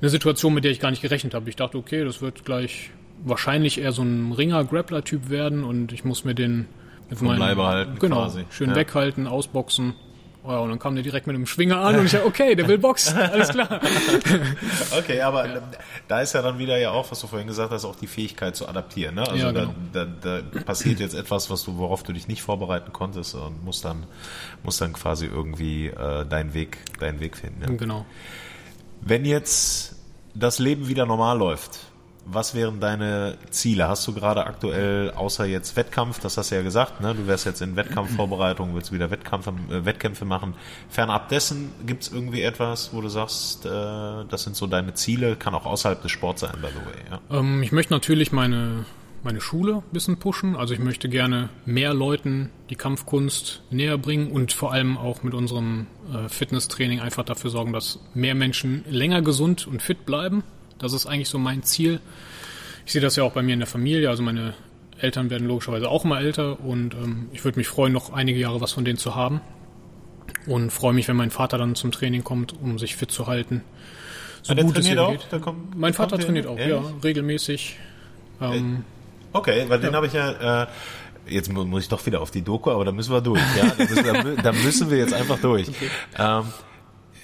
eine Situation, mit der ich gar nicht gerechnet habe. Ich dachte, okay, das wird gleich wahrscheinlich eher so ein Ringer-Grappler-Typ werden und ich muss mir den mit meinem Leibe halten genau, quasi. schön ja. weghalten, ausboxen ja, und dann kam der direkt mit einem Schwinger an und ich dachte, okay, der will boxen, alles klar. okay, aber ja. da ist ja dann wieder ja auch, was du vorhin gesagt hast, auch die Fähigkeit zu adaptieren. Ne? Also ja, genau. da, da, da, passiert jetzt etwas, was du, worauf du dich nicht vorbereiten konntest und musst dann, musst dann quasi irgendwie äh, deinen Weg, deinen Weg finden. Ja? Genau. Wenn jetzt das Leben wieder normal läuft, was wären deine Ziele? Hast du gerade aktuell, außer jetzt Wettkampf, das hast du ja gesagt, ne? du wärst jetzt in Wettkampfvorbereitung, willst wieder Wettkampf, äh, Wettkämpfe machen. Fernab dessen, gibt es irgendwie etwas, wo du sagst, äh, das sind so deine Ziele? Kann auch außerhalb des Sports sein, by the way. Ja? Ähm, ich möchte natürlich meine, meine Schule ein bisschen pushen. Also ich möchte gerne mehr Leuten die Kampfkunst näher bringen und vor allem auch mit unserem äh, Fitnesstraining einfach dafür sorgen, dass mehr Menschen länger gesund und fit bleiben. Das ist eigentlich so mein Ziel. Ich sehe das ja auch bei mir in der Familie. Also meine Eltern werden logischerweise auch mal älter und ähm, ich würde mich freuen, noch einige Jahre was von denen zu haben. Und freue mich, wenn mein Vater dann zum Training kommt, um sich fit zu halten. So ah, gut es ihm geht. Kommt, mein Vater trainiert auch, ehrlich? ja, regelmäßig. Ähm, okay, weil ja. den habe ich ja. Äh, jetzt muss ich doch wieder auf die Doku, aber da müssen wir durch. Ja, da müssen, da müssen wir jetzt einfach durch. Okay. Ähm,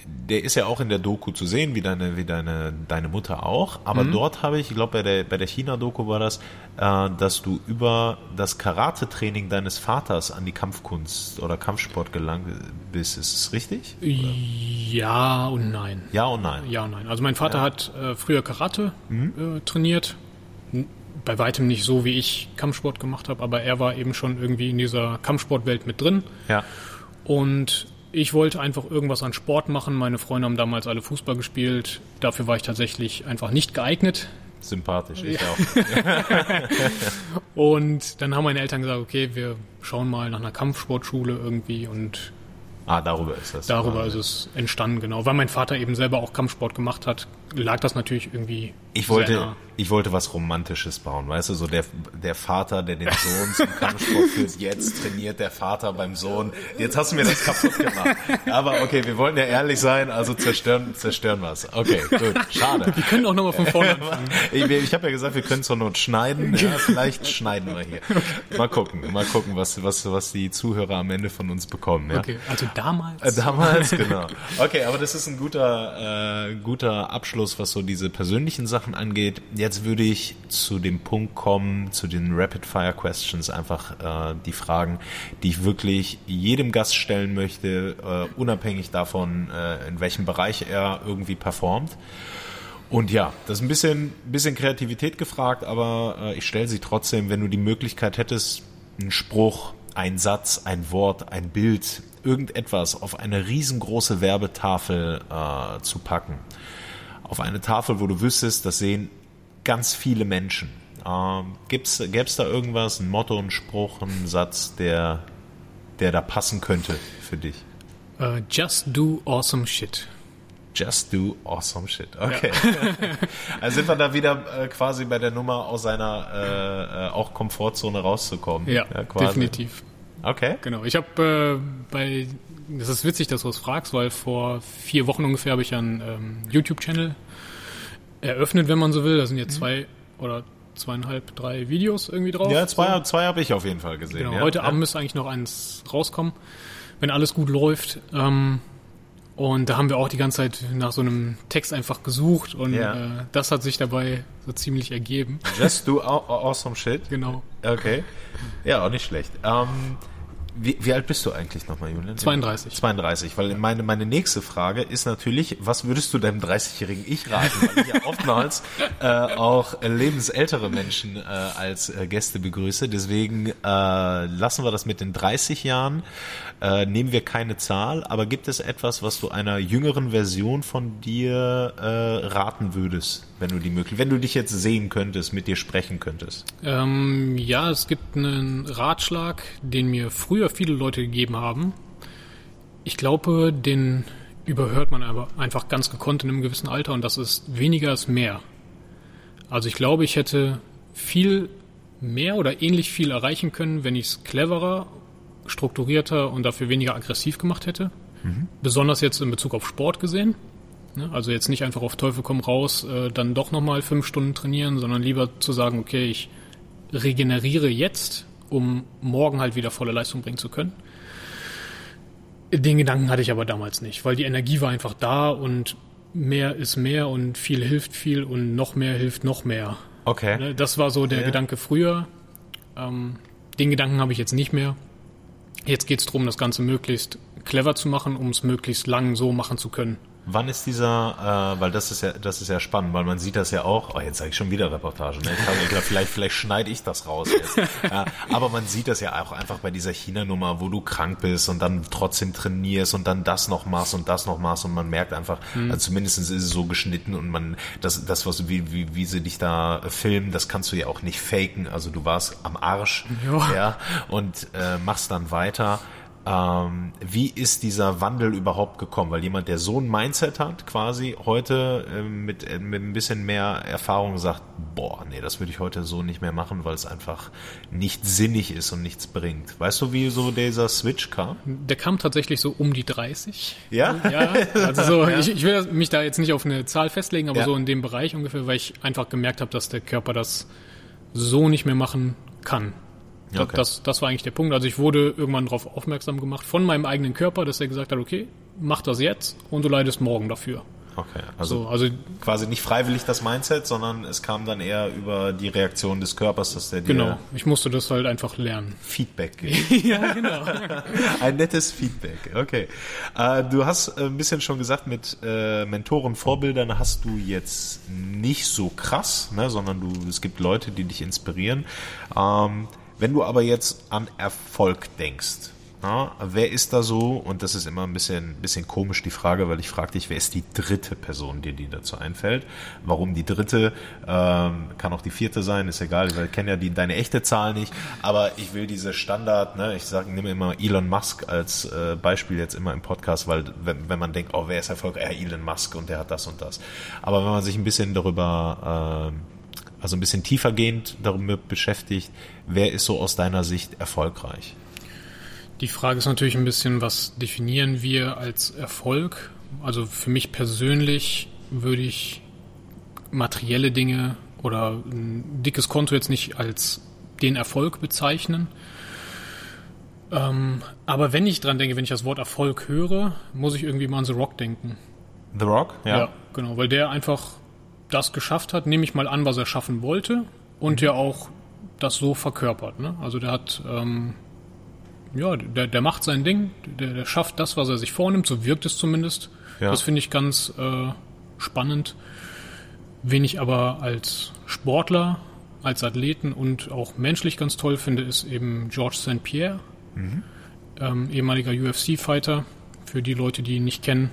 der ist ja auch in der Doku zu sehen, wie deine, wie deine, deine Mutter auch. Aber mhm. dort habe ich, ich glaube bei der, bei der China-Doku war das, äh, dass du über das Karate-Training deines Vaters an die Kampfkunst oder Kampfsport gelangt bist. Ist es richtig? Oder? Ja und nein. Ja und nein. Ja und nein. Also mein Vater ja. hat äh, früher Karate mhm. äh, trainiert. Bei weitem nicht so, wie ich Kampfsport gemacht habe, aber er war eben schon irgendwie in dieser Kampfsportwelt mit drin. Ja. Und ich wollte einfach irgendwas an Sport machen. Meine Freunde haben damals alle Fußball gespielt. Dafür war ich tatsächlich einfach nicht geeignet. Sympathisch, ich auch. und dann haben meine Eltern gesagt, okay, wir schauen mal nach einer Kampfsportschule irgendwie und Ah, darüber ist das. Darüber ist es entstanden, genau. Weil mein Vater eben selber auch Kampfsport gemacht hat, lag das natürlich irgendwie. Ich wollte, ich wollte was Romantisches bauen, weißt du, so der, der Vater, der den Sohn zum Kampfsport führt, jetzt trainiert der Vater beim Sohn. Jetzt hast du mir das kaputt gemacht. Aber okay, wir wollen ja ehrlich sein, also zerstören, zerstören was. Okay, gut, schade. Wir können auch nochmal von vorne anfangen. Ich, ich habe ja gesagt, wir können zur Not schneiden. Ja, vielleicht schneiden wir hier. Mal gucken, mal gucken, was, was, was die Zuhörer am Ende von uns bekommen. Ja? Okay, also damals. Äh, damals, genau. Okay, aber das ist ein guter, äh, guter Abschluss, was so diese persönlichen Sachen angeht jetzt würde ich zu dem Punkt kommen, zu den Rapid Fire Questions, einfach äh, die Fragen, die ich wirklich jedem Gast stellen möchte, äh, unabhängig davon, äh, in welchem Bereich er irgendwie performt. Und ja, das ist ein bisschen, bisschen Kreativität gefragt, aber äh, ich stelle sie trotzdem, wenn du die Möglichkeit hättest, einen Spruch, ein Satz, ein Wort, ein Bild, irgendetwas auf eine riesengroße Werbetafel äh, zu packen. Auf eine Tafel, wo du wüsstest, das sehen ganz viele Menschen. Ähm, Gäbe es da irgendwas, ein Motto, ein Spruch, ein Satz, der, der da passen könnte für dich? Uh, just do awesome shit. Just do awesome shit. Okay. Ja. also sind wir da wieder äh, quasi bei der Nummer aus seiner äh, äh, auch Komfortzone rauszukommen. Ja, ja definitiv. Okay. Genau. Ich habe äh, bei, das ist witzig, dass du es fragst, weil vor vier Wochen ungefähr habe ich einen ähm, YouTube-Channel eröffnet, wenn man so will. Da sind jetzt mhm. zwei oder zweieinhalb, drei Videos irgendwie drauf. Ja, zwei, so. zwei habe ich auf jeden Fall gesehen. Genau, ja. heute ja. Abend müsste eigentlich noch eins rauskommen, wenn alles gut läuft. Ähm, und da haben wir auch die ganze Zeit nach so einem Text einfach gesucht und ja. äh, das hat sich dabei so ziemlich ergeben. Just do awesome shit? Genau. Okay. Ja, auch nicht schlecht. Ähm, wie, wie alt bist du eigentlich nochmal, Julian? 32. 32, weil meine, meine nächste Frage ist natürlich, was würdest du deinem 30-jährigen Ich raten? Weil ich ja oftmals äh, auch lebensältere Menschen äh, als äh, Gäste begrüße. Deswegen äh, lassen wir das mit den 30 Jahren, äh, nehmen wir keine Zahl, aber gibt es etwas, was du einer jüngeren Version von dir äh, raten würdest, wenn du die möglich, wenn du dich jetzt sehen könntest, mit dir sprechen könntest? Ähm, ja, es gibt einen Ratschlag, den mir früher früher viele Leute gegeben haben. Ich glaube, den überhört man aber einfach ganz gekonnt in einem gewissen Alter und das ist weniger ist mehr. Also ich glaube, ich hätte viel mehr oder ähnlich viel erreichen können, wenn ich es cleverer, strukturierter und dafür weniger aggressiv gemacht hätte. Mhm. Besonders jetzt in Bezug auf Sport gesehen. Ne? Also jetzt nicht einfach auf Teufel komm raus, äh, dann doch nochmal fünf Stunden trainieren, sondern lieber zu sagen, okay, ich regeneriere jetzt um morgen halt wieder volle Leistung bringen zu können. Den Gedanken hatte ich aber damals nicht, weil die Energie war einfach da und mehr ist mehr und viel hilft viel und noch mehr hilft noch mehr. Okay. Ne, das war so der ja. Gedanke früher. Ähm, den Gedanken habe ich jetzt nicht mehr. Jetzt geht es darum, das Ganze möglichst clever zu machen, um es möglichst lang so machen zu können. Wann ist dieser, äh, weil das ist ja, das ist ja spannend, weil man sieht das ja auch, oh, jetzt sage ich schon wieder Reportage, ne? ich glaube, vielleicht, vielleicht schneide ich das raus jetzt. ja, aber man sieht das ja auch einfach bei dieser China-Nummer, wo du krank bist und dann trotzdem trainierst und dann das noch machst und das noch machst und man merkt einfach, mhm. also zumindest ist es so geschnitten und man, das, das was, wie, wie, wie sie dich da filmen, das kannst du ja auch nicht faken, also du warst am Arsch, ja, ja und äh, machst dann weiter. Ähm, wie ist dieser Wandel überhaupt gekommen? Weil jemand, der so ein Mindset hat, quasi heute äh, mit, äh, mit ein bisschen mehr Erfahrung sagt, boah, nee, das würde ich heute so nicht mehr machen, weil es einfach nicht sinnig ist und nichts bringt. Weißt du, wie so dieser Switch kam? Der kam tatsächlich so um die 30. Ja? Ja, also so, ja? Ich, ich, will mich da jetzt nicht auf eine Zahl festlegen, aber ja. so in dem Bereich ungefähr, weil ich einfach gemerkt habe, dass der Körper das so nicht mehr machen kann. Okay. Das, das war eigentlich der Punkt. Also ich wurde irgendwann darauf aufmerksam gemacht von meinem eigenen Körper, dass er gesagt hat, okay, mach das jetzt und du leidest morgen dafür. Okay, also, so, also quasi nicht freiwillig das Mindset, sondern es kam dann eher über die Reaktion des Körpers, dass der dir Genau, ich musste das halt einfach lernen. Feedback gibt. ja, genau. ein nettes Feedback, okay. Äh, du hast ein bisschen schon gesagt, mit äh, Mentoren, Vorbildern hast du jetzt nicht so krass, ne, sondern du, es gibt Leute, die dich inspirieren. Ähm, wenn du aber jetzt an Erfolg denkst, na, wer ist da so? Und das ist immer ein bisschen, bisschen komisch die Frage, weil ich frage dich, wer ist die dritte Person, die dir dazu einfällt? Warum die dritte? Ähm, kann auch die vierte sein, ist egal. Wir kennen ja die, deine echte Zahl nicht. Aber ich will diese Standard, ne, ich sage, nehme immer Elon Musk als äh, Beispiel jetzt immer im Podcast, weil wenn, wenn man denkt, oh, wer ist erfolgreich? Ja, Elon Musk und der hat das und das. Aber wenn man sich ein bisschen darüber äh, also ein bisschen tiefergehend darüber beschäftigt, wer ist so aus deiner Sicht erfolgreich? Die Frage ist natürlich ein bisschen, was definieren wir als Erfolg? Also für mich persönlich würde ich materielle Dinge oder ein dickes Konto jetzt nicht als den Erfolg bezeichnen. Ähm, aber wenn ich dran denke, wenn ich das Wort Erfolg höre, muss ich irgendwie mal an The Rock denken. The Rock? Ja. Ja, genau, weil der einfach das geschafft hat, nehme ich mal an, was er schaffen wollte und mhm. ja auch das so verkörpert. Ne? Also der hat, ähm, ja, der, der macht sein Ding, der, der schafft das, was er sich vornimmt, so wirkt es zumindest. Ja. Das finde ich ganz äh, spannend. Wen ich aber als Sportler, als Athleten und auch menschlich ganz toll finde, ist eben George St. Pierre, mhm. ähm, ehemaliger UFC-Fighter, für die Leute, die ihn nicht kennen.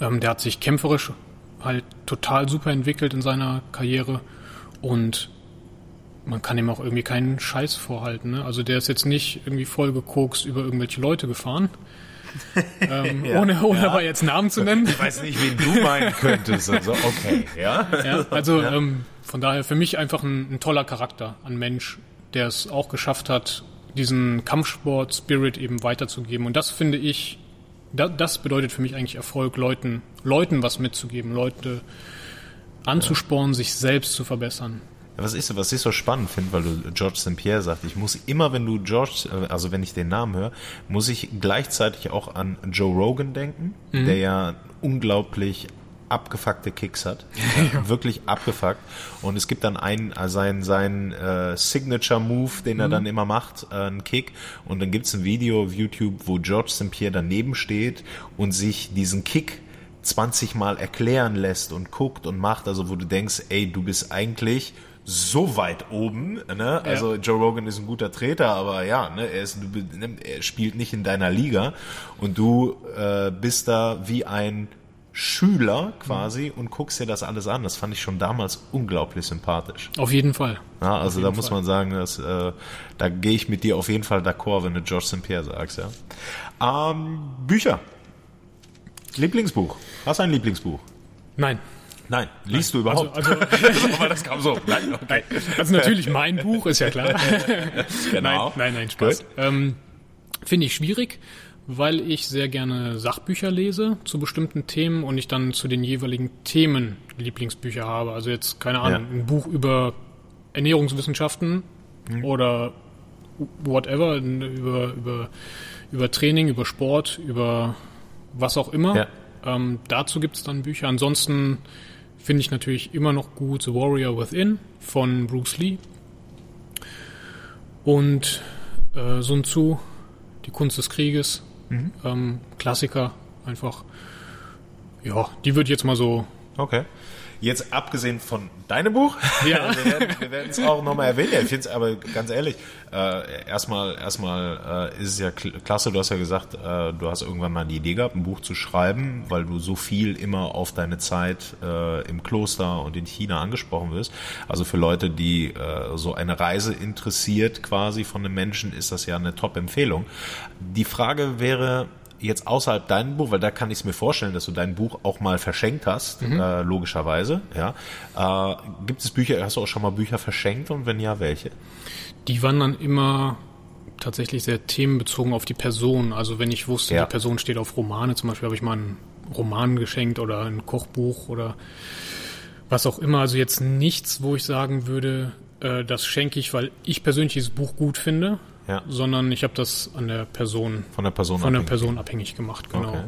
Ähm, der hat sich kämpferisch halt total super entwickelt in seiner Karriere und man kann ihm auch irgendwie keinen Scheiß vorhalten. Ne? Also der ist jetzt nicht irgendwie voll gekokst über irgendwelche Leute gefahren, ähm, ja, ohne, ohne ja. aber jetzt Namen zu nennen. Ich weiß nicht, wen du meinen könntest. Also, okay, ja. ja also ähm, von daher für mich einfach ein, ein toller Charakter, ein Mensch, der es auch geschafft hat, diesen Kampfsport-Spirit eben weiterzugeben. Und das finde ich, das bedeutet für mich eigentlich Erfolg, Leuten, Leuten was mitzugeben, Leute anzuspornen, sich selbst zu verbessern. Was ich, was ich so spannend finde, weil du George St. Pierre sagst, ich muss immer, wenn du George, äh, also wenn ich den Namen höre, muss ich gleichzeitig auch an Joe Rogan denken, mhm. der ja unglaublich abgefuckte Kicks hat. Ja. Wirklich abgefuckt. Und es gibt dann einen, äh, sein, sein äh, Signature-Move, den er mhm. dann immer macht, äh, einen Kick. Und dann gibt's ein Video auf YouTube, wo George St. Pierre daneben steht und sich diesen Kick 20 Mal erklären lässt und guckt und macht, also wo du denkst, ey, du bist eigentlich so weit oben. Ne? Also ja. Joe Rogan ist ein guter Treter, aber ja, ne, er, ist, er spielt nicht in deiner Liga und du äh, bist da wie ein Schüler quasi und guckst dir das alles an. Das fand ich schon damals unglaublich sympathisch. Auf jeden Fall. Ja, also da muss Fall. man sagen, dass, äh, da gehe ich mit dir auf jeden Fall d'accord, wenn du George St. Pierre sagst. Ja. Ähm, Bücher. Lieblingsbuch. Hast du ein Lieblingsbuch? Nein. Nein, liest Nein. du überhaupt? Also, also das kam so. Nein, okay. also natürlich mein Buch, ist ja klar. genau. Nein, nein, nein, Spaß. Ähm, Finde ich schwierig, weil ich sehr gerne Sachbücher lese zu bestimmten Themen und ich dann zu den jeweiligen Themen Lieblingsbücher habe. Also jetzt, keine Ahnung, ja. ein Buch über Ernährungswissenschaften mhm. oder whatever, über, über, über Training, über Sport, über was auch immer. Ja. Ähm, dazu gibt es dann Bücher. Ansonsten finde ich natürlich immer noch gut The Warrior Within von Bruce Lee. Und äh, Sun Tzu, Die Kunst des Krieges, mhm. ähm, Klassiker einfach. Ja, die wird jetzt mal so. Okay. Jetzt abgesehen von deinem Buch, ja. wir werden es auch nochmal erwähnen. Ich finde es aber ganz ehrlich, äh, erstmal erstmal äh, ist es ja klasse, du hast ja gesagt, äh, du hast irgendwann mal die Idee gehabt, ein Buch zu schreiben, weil du so viel immer auf deine Zeit äh, im Kloster und in China angesprochen wirst. Also für Leute, die äh, so eine Reise interessiert quasi von einem Menschen, ist das ja eine Top-Empfehlung. Die Frage wäre, jetzt außerhalb deinem Buch, weil da kann ich es mir vorstellen, dass du dein Buch auch mal verschenkt hast, mhm. äh, logischerweise. Ja, äh, gibt es Bücher? Hast du auch schon mal Bücher verschenkt und wenn ja, welche? Die waren dann immer tatsächlich sehr themenbezogen auf die Person. Also wenn ich wusste, ja. die Person steht auf Romane, zum Beispiel habe ich mal einen Roman geschenkt oder ein Kochbuch oder was auch immer. Also jetzt nichts, wo ich sagen würde, äh, das schenke ich, weil ich persönlich dieses Buch gut finde, ja. sondern ich habe das an der Person von der Person von abhängig. der Person abhängig gemacht, genau. Okay.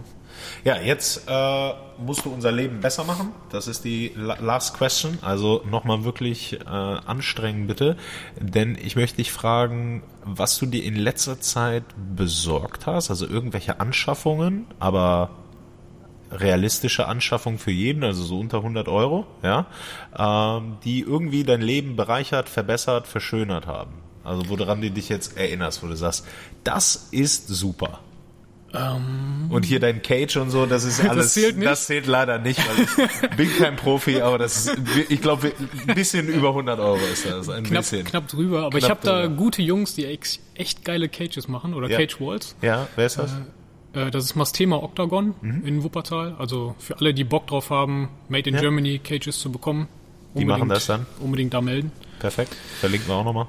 Ja, jetzt äh, musst du unser Leben besser machen. Das ist die last question. Also nochmal wirklich äh, anstrengen bitte, denn ich möchte dich fragen, was du dir in letzter Zeit besorgt hast, also irgendwelche Anschaffungen, aber realistische Anschaffung für jeden, also so unter 100 Euro, ja, ähm, die irgendwie dein Leben bereichert, verbessert, verschönert haben. Also woran du dich jetzt erinnerst, wo du sagst, das ist super. Um, ähm. und hier dein Cage und so, das ist alles, das zählt, nicht. Das zählt leider nicht, weil ich bin kein Profi, aber das ist, ich glaube, ein bisschen über 100 Euro ist das, ein knapp, bisschen. Knapp drüber, aber knapp ich habe da gute Jungs, die echt geile Cages machen oder ja. Cage Walls. Ja, wer ist das? Äh, äh das ist Mastema Octagon mhm. in Wuppertal. Also für alle, die Bock drauf haben, Made in ja. Germany Cages zu bekommen. Die machen das dann? Unbedingt da melden. Perfekt. Verlinken wir auch nochmal.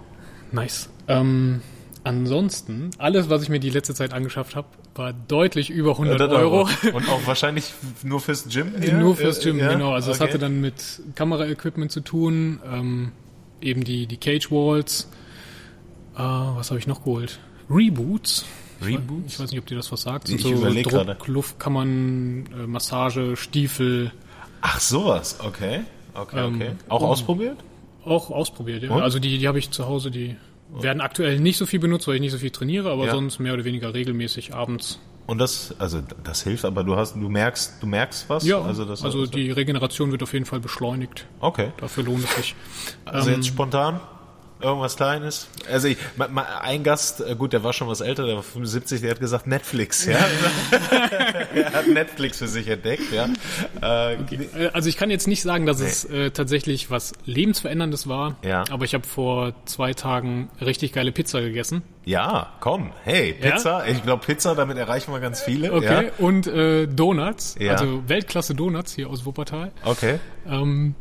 Nice. Ähm, ansonsten, alles, was ich mir die letzte Zeit angeschafft habe, war deutlich über 100 ja, Euro. Und auch wahrscheinlich nur fürs Gym? Hier? Nur fürs Gym, ja? genau. Also es okay. hatte dann mit Kameraequipment zu tun, ähm, eben die, die Cage Walls. Äh, was habe ich noch geholt? Reboots. Reboots? Ich weiß nicht, ob dir das was sagt. Ich so überlege gerade. Luftkammern, äh, Massage, Stiefel. Ach sowas, okay. Okay, okay. Ähm, auch ausprobiert? Auch ausprobiert, ja. Und? Also die, die habe ich zu Hause, die werden aktuell nicht so viel benutzt, weil ich nicht so viel trainiere, aber ja. sonst mehr oder weniger regelmäßig abends. Und das, also das hilft, aber du hast, du merkst, du merkst was? Ja, also, das also die Regeneration wird auf jeden Fall beschleunigt. Okay. Dafür lohnt es sich. Also ähm, jetzt spontan, Irgendwas Kleines. Also ich, ein Gast, äh, gut, der war schon was älter, der war 75, der hat gesagt Netflix, ja. er hat Netflix für sich entdeckt, ja. Äh, okay. Äh, also ich kann jetzt nicht sagen, dass nee. es äh, tatsächlich was lebensveränderndes war, ja. aber ich habe vor zwei Tagen richtig geile Pizza gegessen. Ja, komm, hey, Pizza. Ja? Ich glaube Pizza, damit erreichen wir ganz viele. Okay, ja. und äh, Donuts, ja. also Weltklasse Donuts hier aus Wuppertal. Okay. Ähm,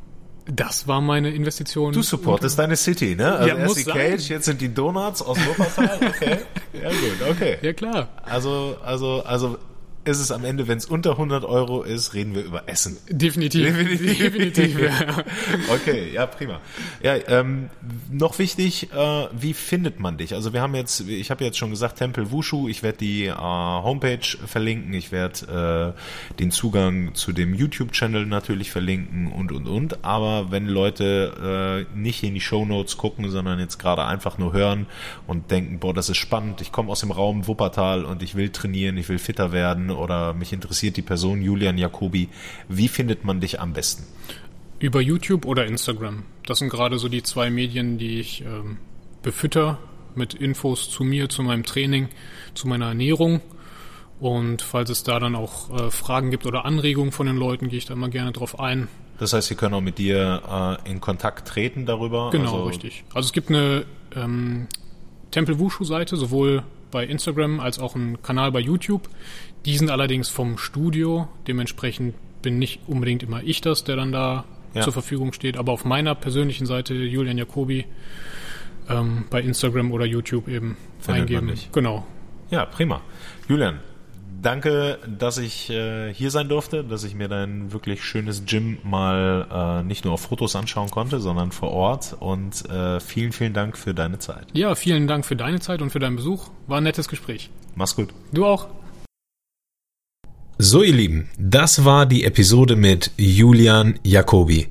das war meine Investition. Du supportest deine City, ne? Also ja, erst die Cage, jetzt sind die Donuts aus Wuppertal. Okay. ja gut, okay. Ja klar. Also, also, also ist es am Ende, wenn es unter 100 Euro ist, reden wir über Essen. Definitiv. Definitiv. Definitiv ja. okay, ja, prima. Ja, ähm, noch wichtig, äh, wie findet man dich? Also wir haben jetzt, ich habe jetzt schon gesagt, Tempel Wushu, ich werde die äh, Homepage verlinken, ich werde äh, den Zugang zu dem YouTube-Channel natürlich verlinken und, und, und. Aber wenn Leute äh, nicht in die Show Notes gucken, sondern jetzt gerade einfach nur hören und denken, boah, das ist spannend, ich komme aus dem Raum Wuppertal und ich will trainieren, ich will fitter werden oder mich interessiert die Person Julian Jacobi. Wie findet man dich am besten? Über YouTube oder Instagram. Das sind gerade so die zwei Medien, die ich ähm, befütter mit Infos zu mir, zu meinem Training, zu meiner Ernährung. Und falls es da dann auch äh, Fragen gibt oder Anregungen von den Leuten, gehe ich da immer gerne drauf ein. Das heißt, sie können auch mit dir äh, in Kontakt treten darüber? Genau, also richtig. Also es gibt eine ähm, Tempel Wushu Seite, sowohl bei Instagram als auch einen Kanal bei YouTube. Die sind allerdings vom Studio, dementsprechend bin nicht unbedingt immer ich das, der dann da ja. zur Verfügung steht, aber auf meiner persönlichen Seite Julian Jacobi ähm, bei Instagram oder YouTube eben Findet eingeben. Genau. Ja, prima. Julian, danke, dass ich äh, hier sein durfte, dass ich mir dein wirklich schönes Gym mal äh, nicht nur auf Fotos anschauen konnte, sondern vor Ort. Und äh, vielen, vielen Dank für deine Zeit. Ja, vielen Dank für deine Zeit und für deinen Besuch. War ein nettes Gespräch. Mach's gut. Du auch. So, ihr Lieben, das war die Episode mit Julian Jacobi.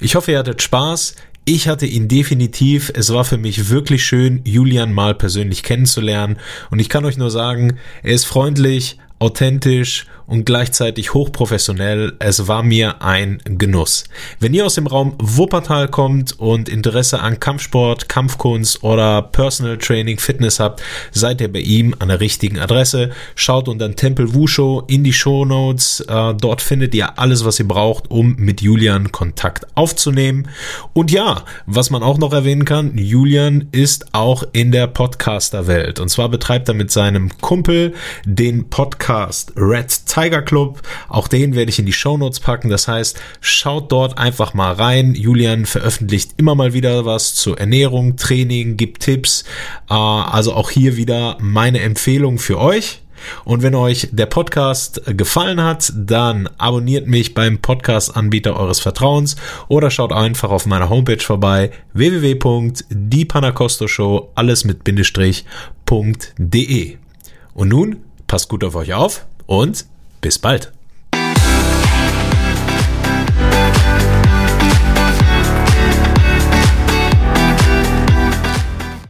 Ich hoffe, ihr hattet Spaß. Ich hatte ihn definitiv. Es war für mich wirklich schön, Julian mal persönlich kennenzulernen. Und ich kann euch nur sagen, er ist freundlich, authentisch und gleichzeitig hochprofessionell. Es war mir ein Genuss. Wenn ihr aus dem Raum Wuppertal kommt und Interesse an Kampfsport, Kampfkunst oder Personal Training, Fitness habt, seid ihr bei ihm an der richtigen Adresse. Schaut unter Tempel Wushu in die Show Notes. Äh, dort findet ihr alles, was ihr braucht, um mit Julian Kontakt aufzunehmen. Und ja, was man auch noch erwähnen kann, Julian ist auch in der Podcaster-Welt. Und zwar betreibt er mit seinem Kumpel den Podcast Red Tiger Club. Auch den werde ich in die Show Notes packen. Das heißt, schaut dort einfach mal rein. Julian veröffentlicht immer mal wieder was zur Ernährung, Training, gibt Tipps. Äh, also auch hier wieder meine Empfehlung für euch. Und wenn euch der Podcast gefallen hat, dann abonniert mich beim Podcast-Anbieter eures Vertrauens oder schaut einfach auf meiner Homepage vorbei www.diepanacostoshow alles mit Bindestrich.de. Und nun passt gut auf euch auf und bis bald.